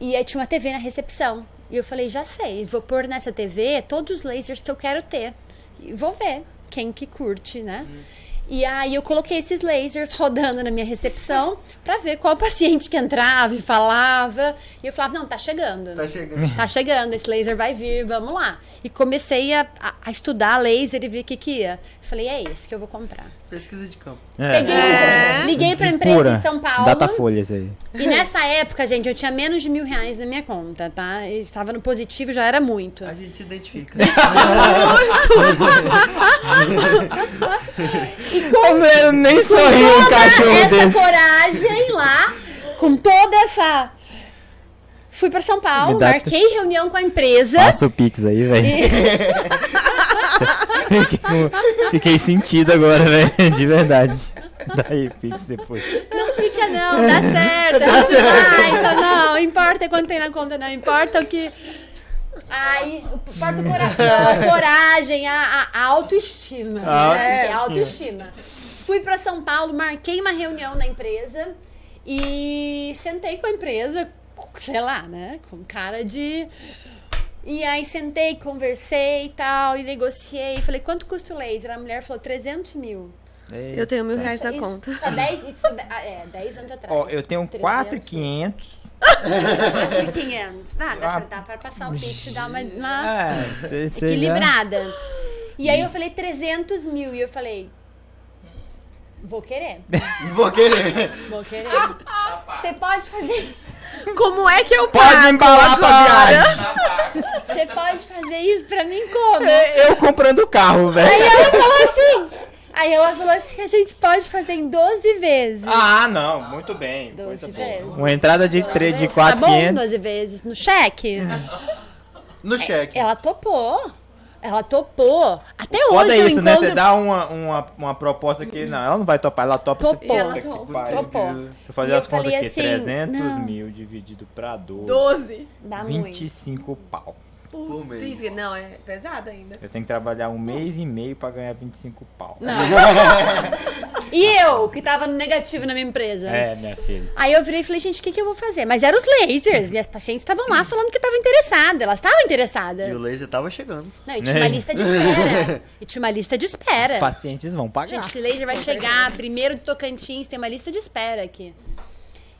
D: E aí tinha uma TV na recepção. E eu falei, já sei, vou pôr nessa TV todos os lasers que eu quero ter. E vou ver quem que curte, né? E aí eu coloquei esses lasers rodando na minha recepção pra ver qual paciente que entrava e falava. E eu falava, não, tá chegando.
A: Tá chegando. (laughs)
D: Tá chegando, esse laser vai vir, vamos lá. E comecei a, a- a estudar laser e ver o que que ia. Falei, é esse que eu vou comprar.
A: Pesquisa de campo.
B: É.
D: Peguei, liguei pra empresa
B: Pura.
D: em São Paulo.
B: Datafolha isso aí.
D: E nessa época, gente, eu tinha menos de mil reais na minha conta, tá? E estava no positivo, já era muito.
A: A gente se identifica. (laughs)
D: E com
B: Eu nem sorriu um
D: toda
B: cachorro
D: essa
B: desse.
D: coragem lá, com toda essa... Fui pra São Paulo, marquei reunião com a empresa.
B: Passa o Pix aí, velho. Com- (laughs) (laughs) Fiquei sentido agora, velho. (laughs) De verdade. Daí, Pix depois.
D: Não fica não, dá certo. Dá certo. então não, importa quanto tem na conta, não. Importa o que... Aí, importa o coração, a coragem, a, a- autoestima.
B: A
D: né? A autoestima. Fui pra São Paulo, marquei uma reunião na empresa e sentei com a empresa, sei lá, né? Com cara de. E aí sentei, conversei e tal, e negociei. Falei, quanto custa o laser? A mulher falou, 300 mil.
C: Eu tenho mil reais na
D: Isso-
C: conta.
D: Só 10, isso, ah, é, 10 anos atrás.
B: Ó, eu tenho
D: 300,
B: 4,500.
D: 4,500. Dá, dá, pra, dá pra passar o Pix e dar uma, uma
B: Ah, cê- cê já-
D: equilibrada. (laughs) E aí eu falei 300 mil. E eu falei, vou querer, (laughs)
A: Vou querer.
D: vou querer. Você pode fazer,
C: Como é que eu
B: Pode
C: pago
B: embalar pra viagem.
D: você pode fazer isso pra mim como?
B: Eu comprando o carro,
D: Aí
B: velho.
D: ela falou assim, aí ela falou assim, a gente pode fazer em 12 vezes.
B: Ah, não. Muito bem.
D: 12
B: Muito bom.
D: vezes.
B: Uma entrada de, 3, de
D: Tá bom,
B: 4,500.
D: 12 vezes. No cheque?
A: No cheque.
D: Ela topou. Ela topou. Até
B: Foda
D: hoje eu
B: isso, né?
D: encontro...
B: Você dá uma, uma, uma proposta que. Não, ela não vai topar, ela topa
D: Topou. Ela
C: topou.
D: Topou.
B: Deixa eu fazer
D: E eu
B: as contas aqui.
D: assim,
B: 300
D: não.
B: mil dividido pra 12.
C: 12.
D: Dá muito.
B: 25 pau.
A: Por mês.
C: Putz, Não, é pesado ainda.
B: Eu tenho que trabalhar um mês e meio pra ganhar 25 pau.
D: Não. (laughs) e eu, que tava no negativo na minha empresa.
B: É, minha filha.
D: Aí eu virei e falei, gente, o que, que eu vou fazer? Mas eram os lasers. Minhas pacientes estavam lá falando que estavam interessadas. Elas estavam interessadas.
A: E o laser tava chegando.
D: Não, e tinha uma lista de espera. (laughs) E tinha uma lista de
B: Os
D: espera.
B: pacientes vão pagar.
D: Gente, esse laser vai chegar primeiro do Tocantins, tem uma lista de espera aqui.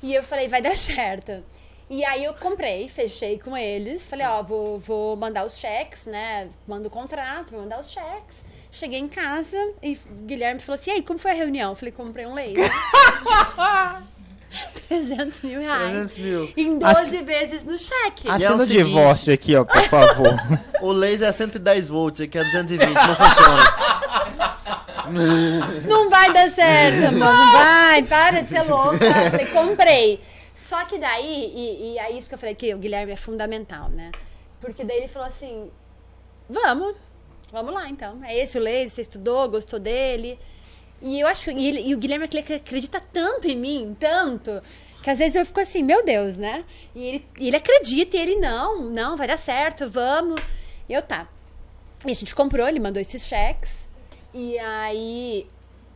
D: E eu falei, vai dar certo. E aí eu comprei, fechei com eles. Falei, ó, vou, vou mandar os cheques, né? Mando o contrato, vou mandar os cheques. Cheguei em casa e o Guilherme falou assim, e aí, como foi a reunião? Eu falei, comprei um laser. (laughs) 300 mil reais.
A: 300 mil.
D: Em 12 vezes no cheque.
A: E é
B: Assina
A: o
B: divórcio aqui, ó, por favor. (laughs)
A: O laser é 110 volts, aqui é 220, não funciona.
D: Não vai dar certo, (laughs) amor. Não vai. Para de ser louca. Eu Falei, comprei. Só que daí, e, e é isso que eu falei que o Guilherme é fundamental, né? Porque daí ele falou assim: vamos, vamos lá então. É esse o laser, você estudou, gostou dele. E eu acho que ele- e o Guilherme ele acredita tanto em mim, tanto, que às vezes eu fico assim, meu Deus, né? E ele, ele acredita, e ele, não, não, vai dar certo, vamos. E eu tá. E a gente comprou, ele mandou esses cheques. E aí,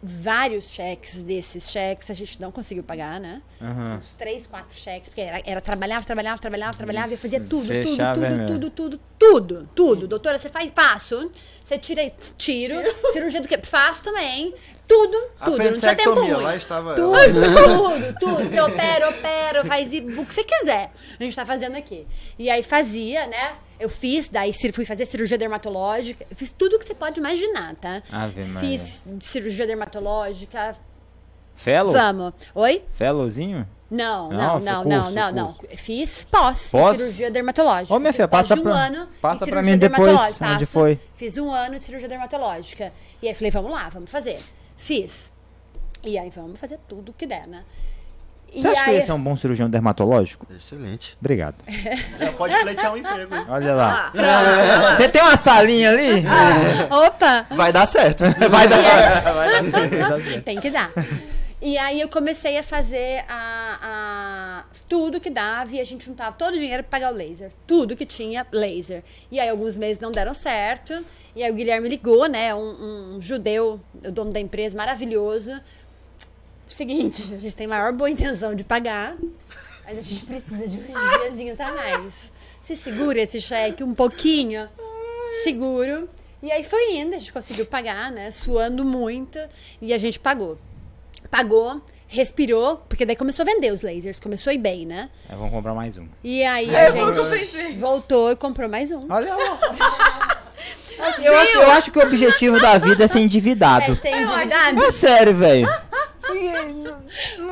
D: vários cheques desses cheques a gente não conseguiu pagar, né?
B: Aham.
D: Uns três, quatro cheques, porque era, era trabalhava, trabalhava, trabalhava, trabalhava, e eu fazia tudo, tudo,
B: Fechava,
D: tudo,
B: é mesmo.
D: tudo, tudo, tudo, tudo. Doutora, você faz, faço. Você tira, tiro. (laughs) Cirurgia do quê? Faço também. Tudo, tudo. Não tinha tempo ruim.
A: lá estava
D: Tudo, tudo, tudo. Você opera, opera, faz o que você quiser. A gente tá fazendo aqui. E aí fazia, né? Eu fiz, daí fui fazer cirurgia dermatológica. Eu fiz tudo que você pode imaginar, tá?
B: Ave Maria.
D: Fiz cirurgia dermatológica.
B: Fellow?
D: Vamos. Oi?
B: Fellowzinho?
D: Não,
B: Não,
D: não, não, não, não. Fiz pós,
B: Pós?
D: cirurgia dermatológica.
B: Ô, minha filha, passa
D: de um
B: pra-
D: ano
B: passa pra mim depois onde foi.
D: Fiz um ano de cirurgia dermatológica. E aí falei, vamos lá, vamos fazer. Fiz. E aí vamos fazer tudo que der, né? E
B: Você acha que
D: aí-
B: esse é um bom cirurgião dermatológico?
A: Excelente.
B: Obrigado.
A: Já pode pleitear um emprego. hein? (laughs)
B: Olha lá.
C: Ah,
B: Você tem uma salinha ali?
D: Opa!
A: Vai dar (laughs) (laughs) certo.
B: Vai dar, vai dar certo, vai dar certo.
D: Tem que dar. E aí eu comecei a fazer a, a- tudo que dava e a gente juntava todo o dinheiro pra pagar o laser. Tudo que tinha, laser. E aí alguns meses não deram certo. E aí o Guilherme ligou, né? Um, um judeu, o dono da empresa, maravilhoso. Seguinte, a gente tem maior boa intenção de pagar, mas a gente precisa de uns diazinhos a mais. Você segura esse cheque um pouquinho? Seguro. E aí foi indo, a gente conseguiu pagar, né? Suando muito. E a gente pagou. Pagou, respirou, porque daí começou a vender os lasers, começou a ir bem, né?
B: É, vamos comprar mais um.
D: E aí a gente voltou e comprou mais um.
B: Olha lá. Eu acho, eu acho que o objetivo da vida é ser
D: É
B: endividado.
D: ser endividado?
B: É sério, velho.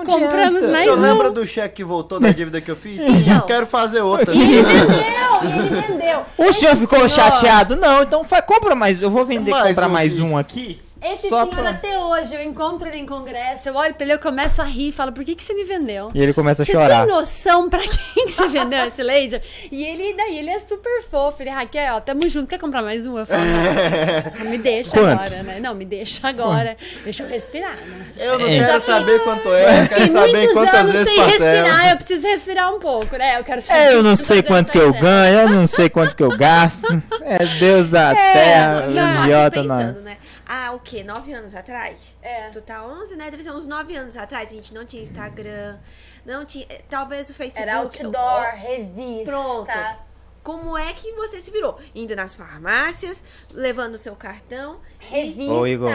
D: Compramos
A: O
D: mais
A: senhor
D: um.
A: lembra do cheque que voltou da dívida que eu fiz?
D: Então.
A: Quero fazer outra.
D: Ele vendeu, ele vendeu.
B: O senhor ficou
D: senhor-
B: chateado? Não, então compra mais. Eu vou vender,
A: Mais
B: comprar
A: um
B: mais
A: aqui.
B: um aqui.
D: Esse
B: Só
D: senhor
B: pra-
D: até hoje, eu encontro ele em congresso, eu olho pra ele, eu começo a rir, falo, por que, que você me vendeu?
B: E ele começa a
D: Você
B: chorar.
D: tem noção pra (laughs) quem que você vendeu esse laser? E ele, daí, ele é super fofo. Ele, Raquel, ó, tamo junto, quer comprar mais um? Eu falo, não, me deixa
B: Quanto?
D: agora, né? Não, me deixa agora. Deixa eu respirar, né?
A: Eu não
B: É.
A: quero saber quanto é, eu quero saber
D: muitos
A: quantas
D: anos
A: vezes
D: sem respirar, eu preciso respirar um pouco, né? Eu quero saber.
B: É, eu não sei quanto que eu ganho, eu não sei quanto que eu gasto. É Deus da (laughs)
D: É,
B: terra,
C: eu tava
B: idiota,
C: pensando,
B: não.
C: né? Ah, o quê? Nove anos atrás?
D: É.
C: Tu tá 11, né? Deve ser uns nove anos atrás. A gente não tinha Instagram, não tinha... eh, Talvez o Facebook...
D: Era outdoor, revista.
C: Pronto. Como é que você se virou? Indo nas farmácias, levando o seu cartão.
D: Revista.
B: Ô, Igor,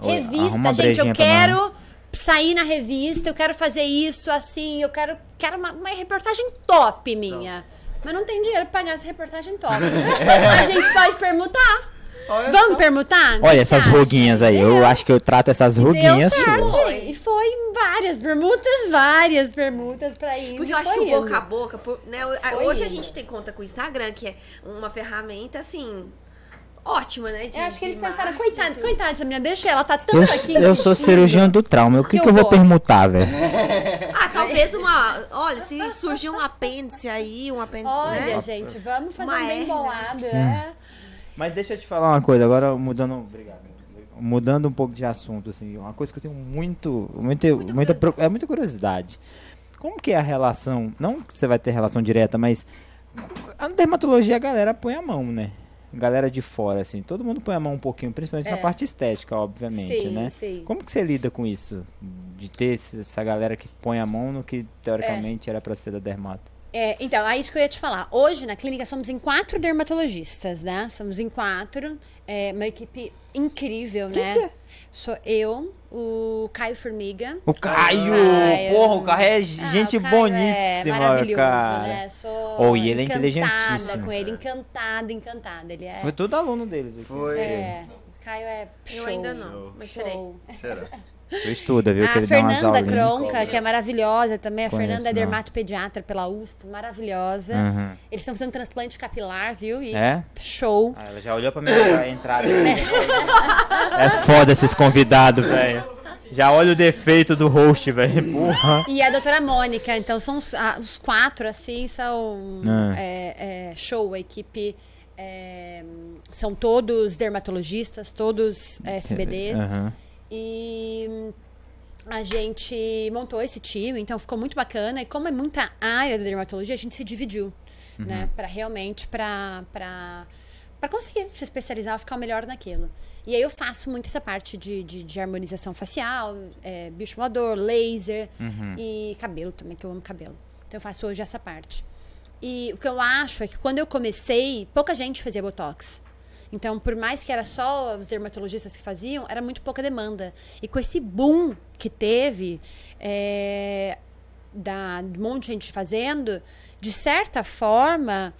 D: revista, gente. Eu quero sair na revista, eu quero fazer isso assim, eu quero, quero uma, uma reportagem top minha. Mas não tem dinheiro pra pagar essa reportagem top. (laughs) A gente pode permutar.
A: Olha
D: Vamos
A: só.
D: permutar?
B: Olha essas
D: acha?
B: ruguinhas aí, eu acho que eu trato essas ruguinhas
D: Deu certo.
C: Foi.
D: E foi várias permutas, várias permutas pra ir.
C: Porque eu acho que o boca a boca, por- né? a-
D: Foi
C: Hoje a
D: indo.
C: gente tem conta com o Instagram, que é uma ferramenta, assim, ótima, né? de-
D: Eu acho que eles pensaram, coitada,
C: tudo.
D: coitada dessa menina, deixa ela, tá
B: Eu,
D: tanto aqui
B: eu sou cirurgião do trauma, o que,
D: Que
B: que eu
D: eu
B: vou
D: vou.
B: permutar, velho?
C: Ah, talvez uma. Olha, se surgir um apêndice aí, um apêndice.
D: Olha,
C: né?
D: gente, vamos fazer
C: Uma
D: um bem bolado,
B: Hum.
D: é.
B: Mas deixa eu te falar uma coisa, agora mudando. Obrigado. Mudando um pouco de assunto, assim, uma coisa que eu tenho muito. muita, muita, pro- é muita curiosidade. Como que é a relação? Não que você vai ter relação direta, mas A dermatologia a galera põe a mão, né? Galera de fora, assim, todo mundo põe a mão um pouquinho, principalmente na
D: É.
B: parte estética, obviamente,
D: Sim,
B: né?
D: sim.
B: Como que você lida com isso? De ter essa galera que põe a mão no que teoricamente era pra ser da dermato?
D: É, então, é isso que eu ia te falar. Hoje, na clínica, somos em quatro dermatologistas, né? Somos em quatro. É uma equipe incrível, né? Sou eu, o Caio Formiga.
B: O Caio!
D: Caio.
B: Porra, o Caio é
D: Ah,
B: gente
D: o Caio
B: boníssima,
D: é maravilhoso,
B: cara.
D: né? Sou
B: Oh, e ele é
D: encantada
B: inteligentíssimo.
D: com ele, encantada, encantada. Ele é...
B: Foi todo aluno deles. aqui.
A: Foi.
D: É, o Caio é show.
C: Eu ainda não, mas serei.
D: Show.
A: Será?
B: Eu estudo, viu? que
D: A
B: ele dá umas
D: Fernanda. Cronca, que é maravilhosa também. A
B: Conheço,
D: Fernanda é dermatopediatra pela USP, maravilhosa.
B: Uhum.
D: Eles estão fazendo transplante capilar, viu? E
B: É?
D: show.
B: Ah, ela já olhou pra mim pra entrar. é foda esses convidados, velho. Já olha o defeito do host, velho. Porra.
D: E a doutora Mônica, então são os, ah, os quatro, assim, são
B: Ah.
D: é, é, show, a equipe. é, são todos dermatologistas, todos é, SBD.
B: Aham.
D: E a gente montou esse time, então ficou muito bacana. E como é muita área da dermatologia, a gente se dividiu, né? Pra realmente, pra, pra, pra conseguir se especializar, ficar melhor naquilo. E aí eu faço muito essa parte de, de, de harmonização facial, é, bioestimulador, laser e cabelo também, que eu amo cabelo. Então eu faço hoje essa parte. E o que eu acho é que quando eu comecei, pouca gente fazia Botox. Então, por mais que era só os dermatologistas que faziam, era muito pouca demanda. E com esse boom que teve, é, da, um monte de gente fazendo, de certa forma,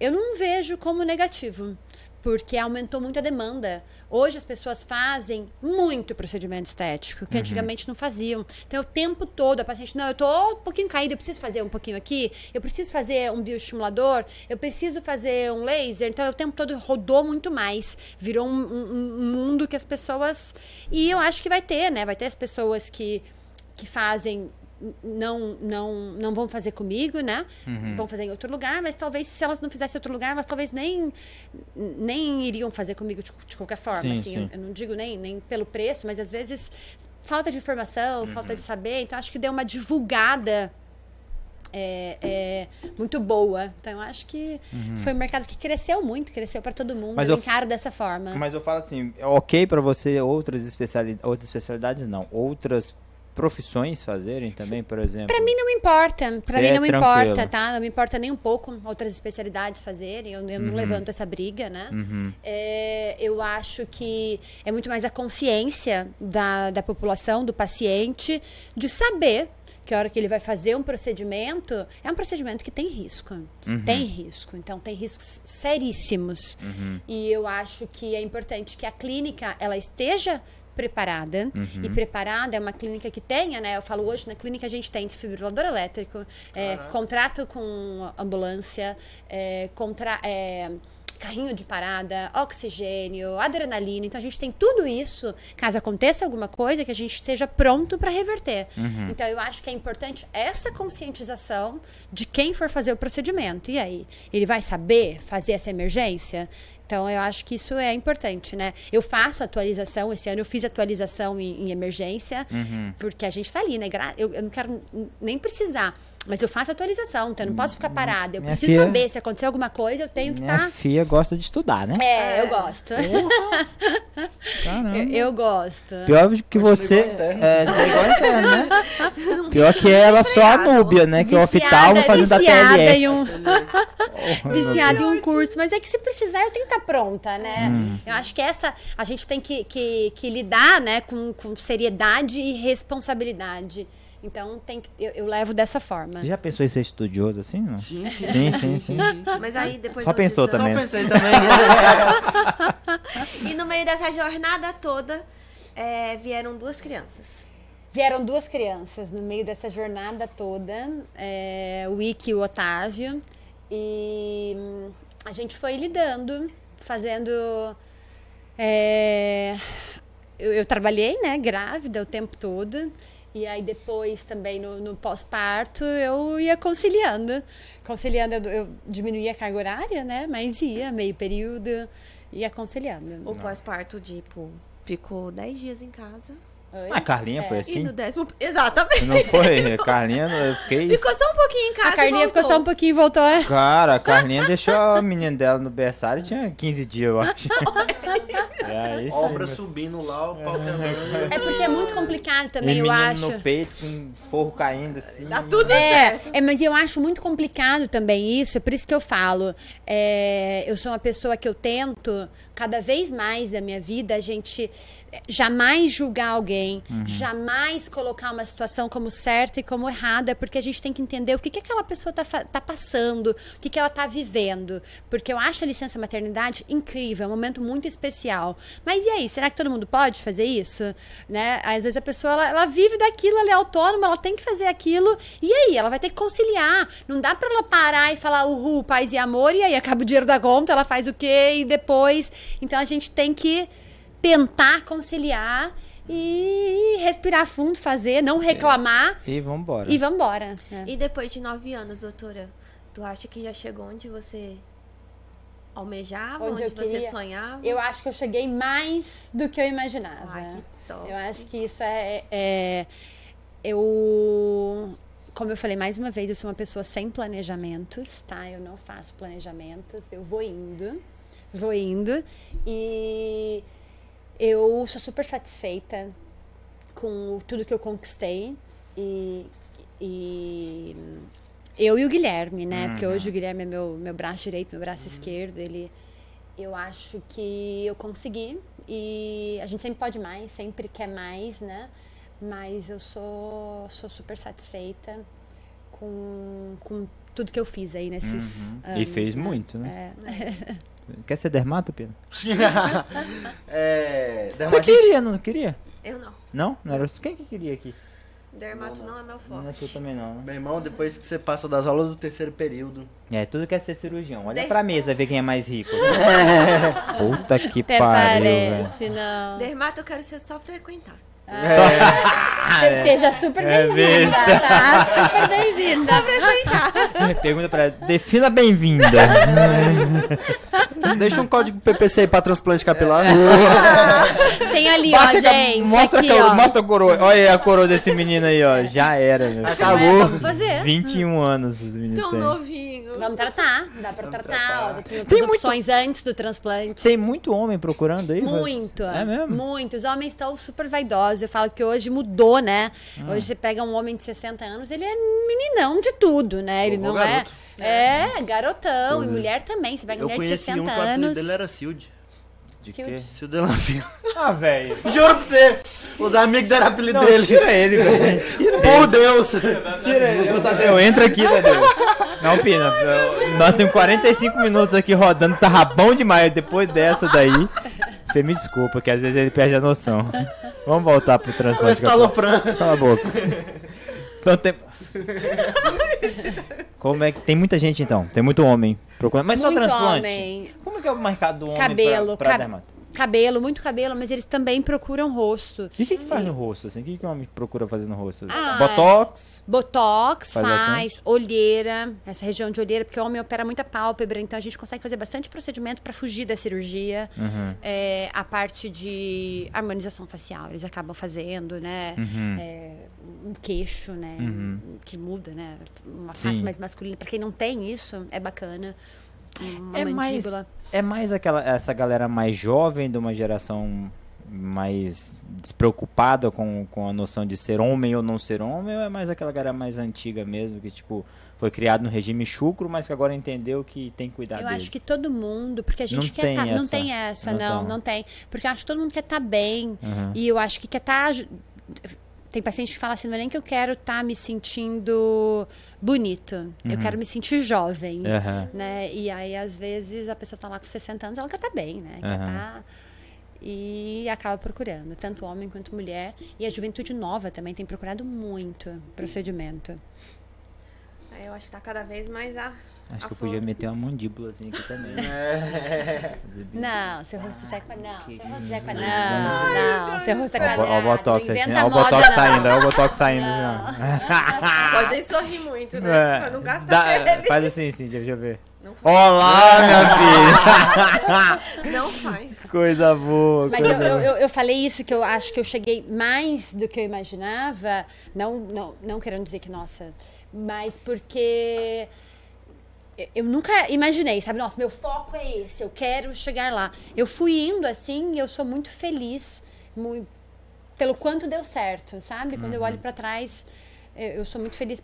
D: eu não vejo como negativo. Porque aumentou muito a demanda. Hoje as pessoas fazem muito procedimento estético, que antigamente não faziam. Então, o tempo todo, a paciente, não, eu tô um pouquinho caída, eu preciso fazer um pouquinho aqui, eu preciso fazer um bioestimulador, eu preciso fazer um laser. Então, o tempo todo rodou muito mais. Virou um, um- um mundo que as pessoas. E eu acho que vai ter, né? Vai ter as pessoas que, que fazem não não não vão fazer comigo, né? Vão fazer em outro lugar, mas talvez se elas não fizessem em outro lugar, elas talvez nem nem iriam fazer comigo de, de qualquer forma,
B: Sim,
D: assim.
B: sim.
D: Eu, eu não digo nem nem pelo preço, mas às vezes falta de informação, falta de saber. Então acho que deu uma divulgada é, é, muito boa. Então acho que foi um mercado que cresceu muito, cresceu para todo mundo.
B: Uhum. Mas
D: eu encaro dessa forma.
B: Mas eu falo assim, é ok pra você outras especialidades, outras especialidades não, outras profissões fazerem também, por exemplo.
D: Pra mim não importa,
B: Você
D: mim
B: é
D: não
B: tranquila.
D: importa, tá? Não me importa nem um pouco outras especialidades fazerem, eu, eu não levanto essa briga, né? É, eu acho que é muito mais a consciência da, da população, do paciente, de saber que a hora que ele vai fazer um procedimento, é um procedimento que tem risco. Tem risco. Então, tem riscos seríssimos. E eu acho que é importante que a clínica, ela esteja preparada. E preparada é uma clínica que tenha, né? Eu falo hoje, na clínica a gente tem desfibrilador elétrico, é, contrato com ambulância, é, contra, é, carrinho de parada, oxigênio, adrenalina. Então a gente tem tudo isso, caso aconteça alguma coisa, que a gente esteja pronto para reverter. Então eu acho que é importante essa conscientização de quem for fazer o procedimento. E aí, ele vai saber fazer essa emergência? Então, eu acho que isso é importante, né? Eu faço atualização, esse ano eu fiz atualização em, em emergência, porque a gente tá ali, né? Eu, eu não quero nem precisar, mas eu faço atualização, então eu não posso ficar parada. Eu
B: Minha
D: preciso
B: filha-
D: saber se acontecer alguma coisa, eu tenho que
B: Minha
D: estar.
B: filha gosta de estudar, né?
D: É, eu gosto.
B: Caramba.
D: Eu, eu gosto.
B: Pior que você. É, (laughs) é igual interno, né? Pior que ela só a Núbia, né? Que é o oftalmo fazendo a
D: viciada
B: TLS.
D: em um,
B: Oh,
D: viciada em um curso. Mas é que se precisar, eu tenho que estar pronta, né?
B: Hum.
D: Eu acho que essa. A gente tem que, que, que lidar, né, com, com seriedade e responsabilidade. Então, tem que, eu, eu levo dessa forma.
B: Você já pensou em ser estudioso assim? Não?
A: Sim, sim.
B: Sim, sim, sim.
C: Mas aí depois
B: Só pensou
C: exame-
A: Só
B: também.
A: pensei também. (laughs)
C: E no meio dessa jornada toda, é, vieram duas crianças.
D: Vieram duas crianças no meio dessa jornada toda, é, o Ike e o Otávio, e hum, a gente foi lidando, fazendo. é, eu, eu trabalhei, né, grávida o tempo todo, e aí depois também no, no pós-parto eu ia conciliando. Conciliando, eu, eu diminuía a carga horária, né, mas ia, meio período, ia conciliando.
C: O pós-parto, tipo, ficou 10 dias em casa.
D: Oi?
B: A Carlinha foi
C: E
B: assim?
C: no décimo. Exatamente.
B: Não foi? Carlinha, eu fiquei.
C: Ficou só um pouquinho em casa.
D: A Carlinha
C: e
D: ficou só um pouquinho e voltou. é?
B: Cara, a Carlinha deixou a menina dela no berçário, tinha 15 dias, eu acho. (laughs) É, sim,
A: Obra
B: meu-
A: subindo lá, o pau.
D: É porque é muito complicado também,
B: E
D: eu acho.
B: no peito, com forro caindo assim.
C: Tá tudo
D: É,
C: certo.
D: é, mas eu acho muito complicado também isso, é por isso que eu falo. é, eu sou uma pessoa que eu tento, cada vez mais da minha vida, a gente jamais julgar alguém, jamais colocar uma situação como certa e como errada, porque a gente tem que entender o que, que aquela pessoa tá, fa- tá passando, o que, que ela tá vivendo. Porque eu acho a licença maternidade incrível, é um momento muito especial. Mas e aí, será que todo mundo pode fazer isso? Né? Às vezes a pessoa ela, ela vive daquilo, ela é autônoma, ela tem que fazer aquilo. E aí, ela vai ter que conciliar. Não dá pra ela parar e falar uhul, paz e amor, e aí acaba o dinheiro da conta, ela faz o quê? E depois. Então a gente tem que tentar conciliar e respirar fundo, fazer, não reclamar
B: E vambora.
D: e vambora. né?
C: E depois de nove anos, doutora, tu acha que já chegou onde você almejava,
D: Onde
C: onde,
D: eu
C: você
D: queria?
C: sonhava?
D: Eu acho que eu cheguei mais do que eu imaginava.
C: Ai, que top.
D: Eu acho que isso é, é- Eu. Como eu falei mais uma vez, eu sou uma pessoa sem planejamentos, tá? Eu não faço planejamentos, eu vou indo, vou indo. E eu sou super satisfeita com tudo que eu conquistei. E, e eu e o Guilherme, né? Porque hoje o Guilherme é meu, meu braço direito, meu braço esquerdo. Ele, eu acho que eu consegui. E a gente sempre pode mais, sempre quer mais, né? Mas eu sou, sou super satisfeita com, com tudo que eu fiz aí nesses
B: Uhum.
D: anos.
B: E fez
D: né?
B: muito, né? (laughs) Quer ser dermato, Pedro? (laughs)
A: é.
B: Você queria, não queria?
C: Eu não.
B: Não? Não era quem que queria aqui?
C: Dermato não, é meu
B: Não,
C: forte.
B: eu também não. né?
A: Meu irmão, depois que você passa das aulas do terceiro período.
B: É, tudo quer ser cirurgião. Olha
C: Der-
B: pra mesa ver quem é mais rico. (laughs) Puta que
D: Até
B: pariu, velho.
D: parece, não.
C: Dermato eu quero ser só frequentar.
D: Você (laughs) Seja super
B: É
D: bem-vinda, tá? Super bem-vinda.
B: Pergunta pra ela, defina bem-vinda.
A: Deixa um código PPC aí pra transplante capilar. (laughs)
D: Tem ali,
B: Baixa
D: ó, gente.
B: mostra,
D: aqui,
B: a coroa,
D: ó.
B: mostra a coroa. Olha aí a coroa desse menino aí, ó. Já era, meu.
D: É,
A: Acabou.
D: vamos fazer.
B: 21 anos
C: Tão novinho.
D: Vamos tratar. Dá pra tratar.
A: tratar.
D: Ó, tem,
B: Tem
D: tem opções antes do transplante.
B: Tem muito homem procurando aí?
D: Muito.
B: É mesmo?
D: Muito. Os homens estão super vaidosos. Eu falo que hoje mudou, né?
B: Ah.
D: Hoje você pega um homem de 60 anos, ele é meninão de tudo, né? Ele não
A: garoto.
D: é. É, garotão.
B: Pois
D: E
B: é.
D: mulher também. Você pega
A: Eu
D: mulher de
A: conheci
D: 60
A: um que o
D: anos.
A: dele era Silde.
B: De
D: Se
B: quê?
A: Delavia. (laughs)
B: Ah, velho.
A: Juro pra você. Os amigos deram apelido
B: Não,
A: dele.
B: tira ele, velho. (laughs) Tira
A: Por Deus.
B: Tira ele. Tadeu, entra aqui, Tadeu. Não, Pina. eu- Nós temos 45 minutos aqui rodando, tá bom demais. Depois dessa daí, você me desculpa, que às vezes ele perde a noção. Vamos voltar pro transplante.
A: Você tá aloprando.
B: Cala a boca. Então tem. Como é que. Tem muita gente então? Tem muito homem procurando. Mas só
D: Muito
B: transplante?
D: homem.
B: Como é que é o mercado do homem
D: Cabelo,
B: pra, pra
D: cab-
B: dermato?
D: Cabelo, muito cabelo, mas eles também procuram rosto.
B: E o que, que faz no rosto, assim? O que, que o homem procura fazer no rosto?
D: Ah,
B: Botox?
D: Botox
B: Faz
D: faz, olheira, essa região de olheira, porque o homem opera muita pálpebra, então a gente consegue fazer bastante procedimento para fugir da cirurgia.
B: Uhum.
D: É, a parte de harmonização facial, eles acabam fazendo, né?
B: Uhum.
D: É, um queixo, né?
B: Uhum.
D: Que muda, né? Uma
B: Sim.
D: face mais masculina. Pra quem não tem isso, é bacana. Uma
B: É mais,
D: mandíbula.
B: é mais aquela, essa galera mais jovem, de uma geração mais despreocupada com, com a noção de ser homem ou não ser homem, ou é mais aquela galera mais antiga mesmo, que tipo, foi criado no regime chucro, mas que agora entendeu que tem que cuidar
D: Eu
B: dele.
D: acho que todo mundo, porque a gente
B: Não
D: quer
B: tem
D: tá, não tem essa,
B: não
D: não,
B: tem.
D: não tem. Porque eu acho que todo mundo quer estar bem.
B: Uhum.
D: E eu acho que quer estar. Tem paciente que fala assim, não é nem que eu quero estar me sentindo bonito. Eu quero me sentir jovem.
B: Uhum.
D: Né? E aí, às vezes, a pessoa tá lá com 60 anos, ela quer estar bem, né? Quer
B: Aham.
D: tá... E acaba procurando, tanto homem quanto mulher. E a juventude nova também tem procurado muito procedimento.
C: Aí eu acho que tá cada vez mais a.
B: Acho
C: a
B: que eu podia meter uma mandíbulazinha aqui também. (laughs)
A: É.
D: Não, seu rosto já é com Não, seu rosto já é com Não, não, seu rosto é
B: Ó, o bo- ó o
D: quadrado.
B: Botox,
D: não
B: assim, ó o Botox
D: não.
B: saindo, ó o Botox saindo. assim, ó.
C: Pode nem sorrir muito, né?
B: É,
C: Pra não gastar
B: dá-
C: ele.
B: faz assim, sim, deixa eu ver.
C: Não faz.
B: Olá, minha filha! (laughs)
C: Não faz.
B: Coisa boa,
D: Mas
B: coisa
D: eu, eu, eu- eu falei isso que eu acho que eu cheguei mais do que eu imaginava, não, não, não querendo dizer que, nossa, mas porque eu- nunca imaginei, sabe? Nossa, meu foco é esse, eu quero chegar lá. Eu fui indo assim e eu sou muito feliz mui- pelo quanto deu certo, sabe? Quando eu olho pra trás, eu, eu sou muito feliz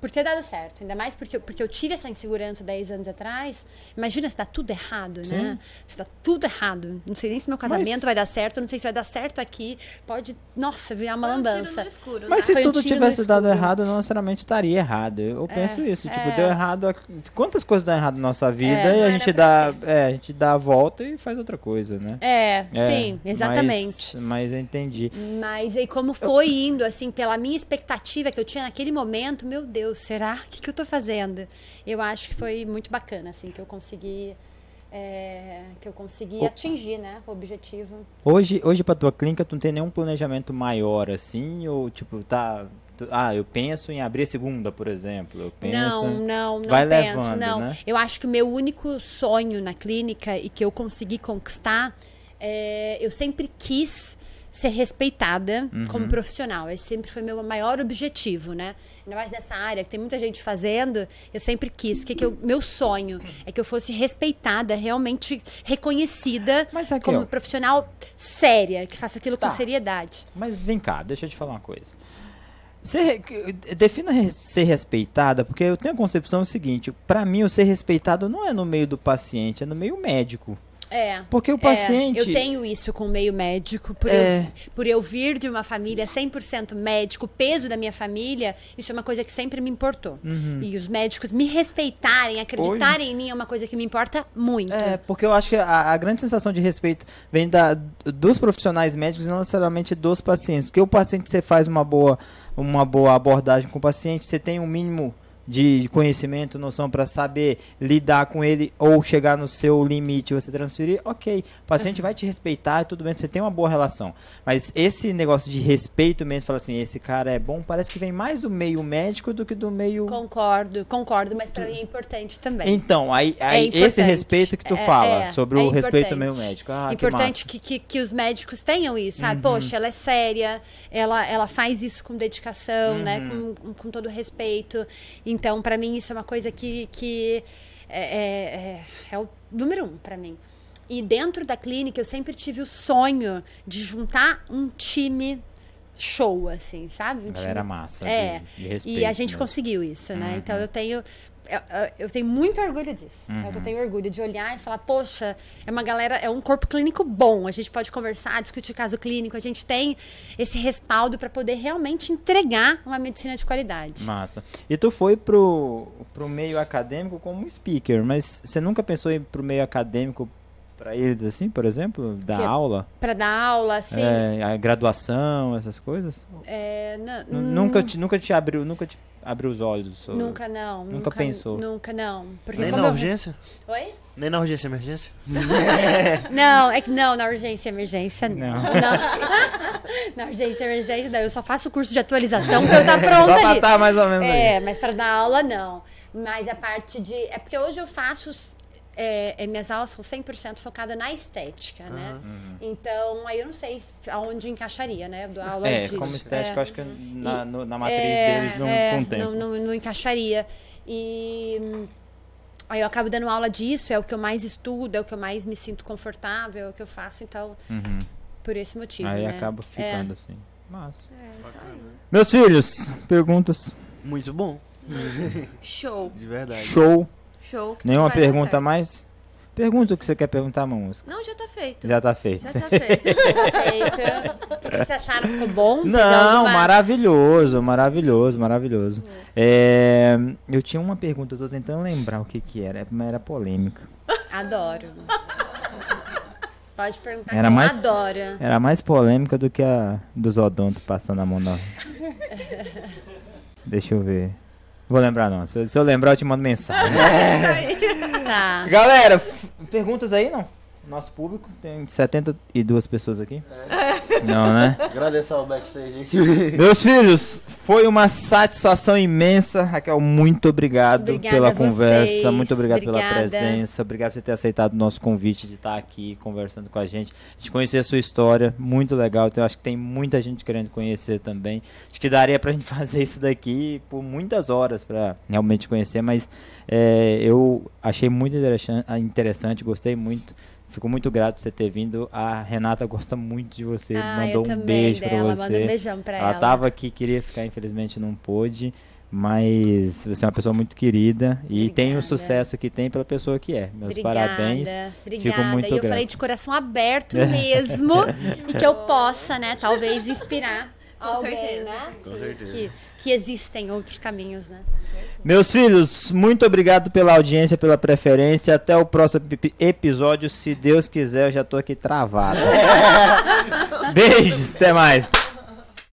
D: por ter dado certo. Ainda mais porque, eu- porque eu tive essa insegurança 10 anos atrás. Imagina se dá tudo errado, né? Se dá tudo errado. Não sei nem se meu casamento
B: Mas-
D: vai dar certo, não sei se vai dar certo aqui. Pode, nossa, virar uma
C: um
D: lambança.
C: escuro,
B: Mas
C: né?
B: se
D: Foi um
B: tudo
D: no
B: tivesse dado
D: escuro.
B: errado, não necessariamente estaria errado. Eu penso isso, tipo,
D: é.
B: deu errado. a- Quantas coisas dão errado na nossa vida
D: É,
B: e a gente dá, é, a gente dá a volta e faz outra coisa, né?
D: É,
B: É,
D: sim, exatamente.
B: Mas, mas eu entendi.
D: Mas aí como foi indo, assim, pela minha expectativa que eu tinha naquele momento, meu Deus, será? O que, que eu tô fazendo? Eu acho que foi muito bacana, assim, que eu consegui. é, que eu consegui
B: O-
D: atingir, né, o objetivo.
B: Hoje, hoje pra tua clínica, tu não tem nenhum planejamento maior assim? Ou tipo, tá. tu- ah, eu penso em abrir a segunda, por exemplo. Eu penso.
D: Não, não, não
B: Vai
D: penso,
B: levando,
D: não.
B: né?
D: Eu acho que o meu único sonho na clínica e que eu consegui conquistar, é, eu sempre quis ser respeitada
B: Uhum.
D: como profissional. Esse sempre foi meu maior objetivo, né? Ainda mais nessa área que tem muita gente fazendo, eu sempre quis que, que eu- meu sonho é que eu fosse respeitada, realmente reconhecida
B: Mas, Raquel-
D: como profissional séria, que faça aquilo
B: Tá.
D: com seriedade.
B: Mas vem cá, deixa eu te falar uma coisa. Ser, defina ser respeitada, porque eu tenho a concepção seguinte: pra mim, o ser respeitado não é no meio do paciente, é no meio médico.
D: É.
B: Porque o
D: É,
B: paciente.
D: eu tenho isso com o meio médico, por,
B: É.
D: eu, por eu vir de uma família 100% médico, o peso da minha família, isso é uma coisa que sempre me importou.
B: Uhum.
D: E os médicos me respeitarem, acreditarem em mim é uma coisa que me importa muito.
B: É, porque eu acho que a, a grande sensação de respeito vem da, dos profissionais médicos e não necessariamente dos pacientes. Porque o paciente, você faz uma boa, uma boa abordagem com o paciente, você tem um mínimo de conhecimento, noção para saber lidar com ele ou chegar no seu limite você transferir, ok. O paciente vai te respeitar tudo bem, você tem uma boa relação. Mas esse negócio de respeito mesmo, fala assim, esse cara é bom, parece que vem mais do meio médico do que do meio...
D: Concordo, concordo, mas pra mim é importante também.
B: Então, aí, aí esse
D: importante.
B: respeito que tu
D: É,
B: fala
D: é,
B: sobre
D: é
B: o respeito ao meio médico. Ah,
D: importante
B: que
D: que, que, que os médicos tenham isso, sabe? Poxa, ela é séria, ela, ela faz isso com dedicação, né? Com, com, com todo respeito. Então, pra mim, isso é uma coisa que, que é, é, é- é o número um pra mim. E dentro da clínica, eu sempre tive o sonho de juntar um time show, assim, sabe? Um.
B: Galera
D: time
B: massa, de-
D: é,
B: de, respeito.
D: e a gente conseguiu isso, né?
B: Uhum.
D: Então eu tenho. Eu, tenho muito orgulho disso. É o que
B: Uhum.
D: eu tenho orgulho de olhar e falar, poxa, é uma galera, é um corpo clínico bom. A gente pode conversar, discutir caso clínico, a gente tem esse respaldo para poder realmente entregar uma medicina de qualidade.
B: Massa. E tu foi pro, pro meio acadêmico como speaker, mas você nunca pensou em ir pro meio acadêmico pra eles, assim, por exemplo? Dar
D: Que-
B: aula?
D: Para dar aula, assim.
B: É, a graduação, essas coisas?
D: é, na-
B: Nu- Nunca, te, nunca te abriu, nunca te abriu os olhos sobre...
D: Nunca não.
B: Nunca pensou.
D: Nunca não. Porque
A: Nem na
D: eu-
A: urgência?
D: Oi?
A: Nem na urgência e emergência? (laughs)
D: Não, é que não, na urgência e emergência não.
B: Não.
D: Não. (laughs) na urgência e emergência não. Eu só faço curso de atualização porque eu tá (laughs) pronta
B: Só pra
D: ali.
B: tá mais ou menos
D: É,
B: aí.
D: mas para dar aula não. Mas a parte de. É porque hoje eu faço. É, é, minhas aulas são 100% focadas na estética, né? Então, aí eu não sei aonde encaixaria, né? Dou aula
B: É,
D: disso.
B: como estética,
D: É.
B: eu acho que na, no- na matriz
D: É,
B: deles não,
D: é,
B: não tem.
D: Não, não, não encaixaria. E aí eu acabo dando aula disso, é o que eu mais estudo, é o que eu mais me sinto confortável, é o que eu faço, então,
B: Uhum.
D: por esse motivo.
B: Aí
D: né?
B: acaba
D: É.
B: ficando assim. Massa.
C: É, isso aí.
B: Meus filhos, perguntas.
A: Muito bom,
C: Show,
A: de verdade.
B: Show.
C: Show. que
B: Nenhuma pergunta mais? Pergunta o que você quer perguntar, música.
C: Não, já tá feito.
B: Já tá feito.
C: Já tá feito. (laughs)
D: O que vocês acharam? Ficou bom?
B: Não, maravilhoso, maravilhoso, maravilhoso. É, eu tinha uma pergunta, eu tô tentando lembrar o que que era, mas era polêmica.
D: Adoro. Pode perguntar
B: Era mais-
D: eu adoro.
B: Era mais polêmica do que a dos odontos passando a mão na... (laughs) Deixa eu ver. Vou lembrar não, se eu, se eu lembrar eu te mando mensagem. (laughs)
D: Tá.
B: Galera, perguntas aí não? Nosso público tem 72 pessoas aqui. Não, né? (laughs)
A: Agradecer ao backstage. (laughs)
B: Meus filhos, Foi uma satisfação imensa, Raquel. Muito obrigado
D: Obrigada
B: pela conversa, muito obrigado pela
D: Obrigada.
B: presença, obrigado por você ter aceitado o nosso convite de estar aqui conversando com a gente, de conhecer a sua história, muito legal. Então, eu acho que tem muita gente querendo conhecer também. Acho que daria pra gente (laughs) fazer isso daqui por muitas horas pra realmente conhecer, mas é, eu achei muito interessan- interessante, gostei muito. Fico muito grato por você ter vindo. A Renata gosta muito de você.
D: Ah,
B: mandou
D: eu
B: um beijo pra
D: dela,
B: você.
D: manda um beijão pra
B: ela
D: ela.
B: tava aqui, queria ficar, infelizmente não pôde. Mas você é uma pessoa muito querida e tem o
D: Obrigada.
B: sucesso que tem pela pessoa que é. Meus
D: Obrigada,
B: parabéns.
D: Obrigada.
B: Fico muito
D: e eu
B: grato.
D: falei de coração aberto (laughs) mesmo. e que eu possa, né, talvez inspirar alguém,
C: certeza.
D: né?
A: Com
D: que,
A: certeza.
D: Que, que existem outros caminhos, né?
B: Meus filhos, muito obrigado pela audiência, pela preferência. Até o próximo ep- episódio. Se Deus quiser, eu já tô aqui travado. (laughs) Beijos, até mais.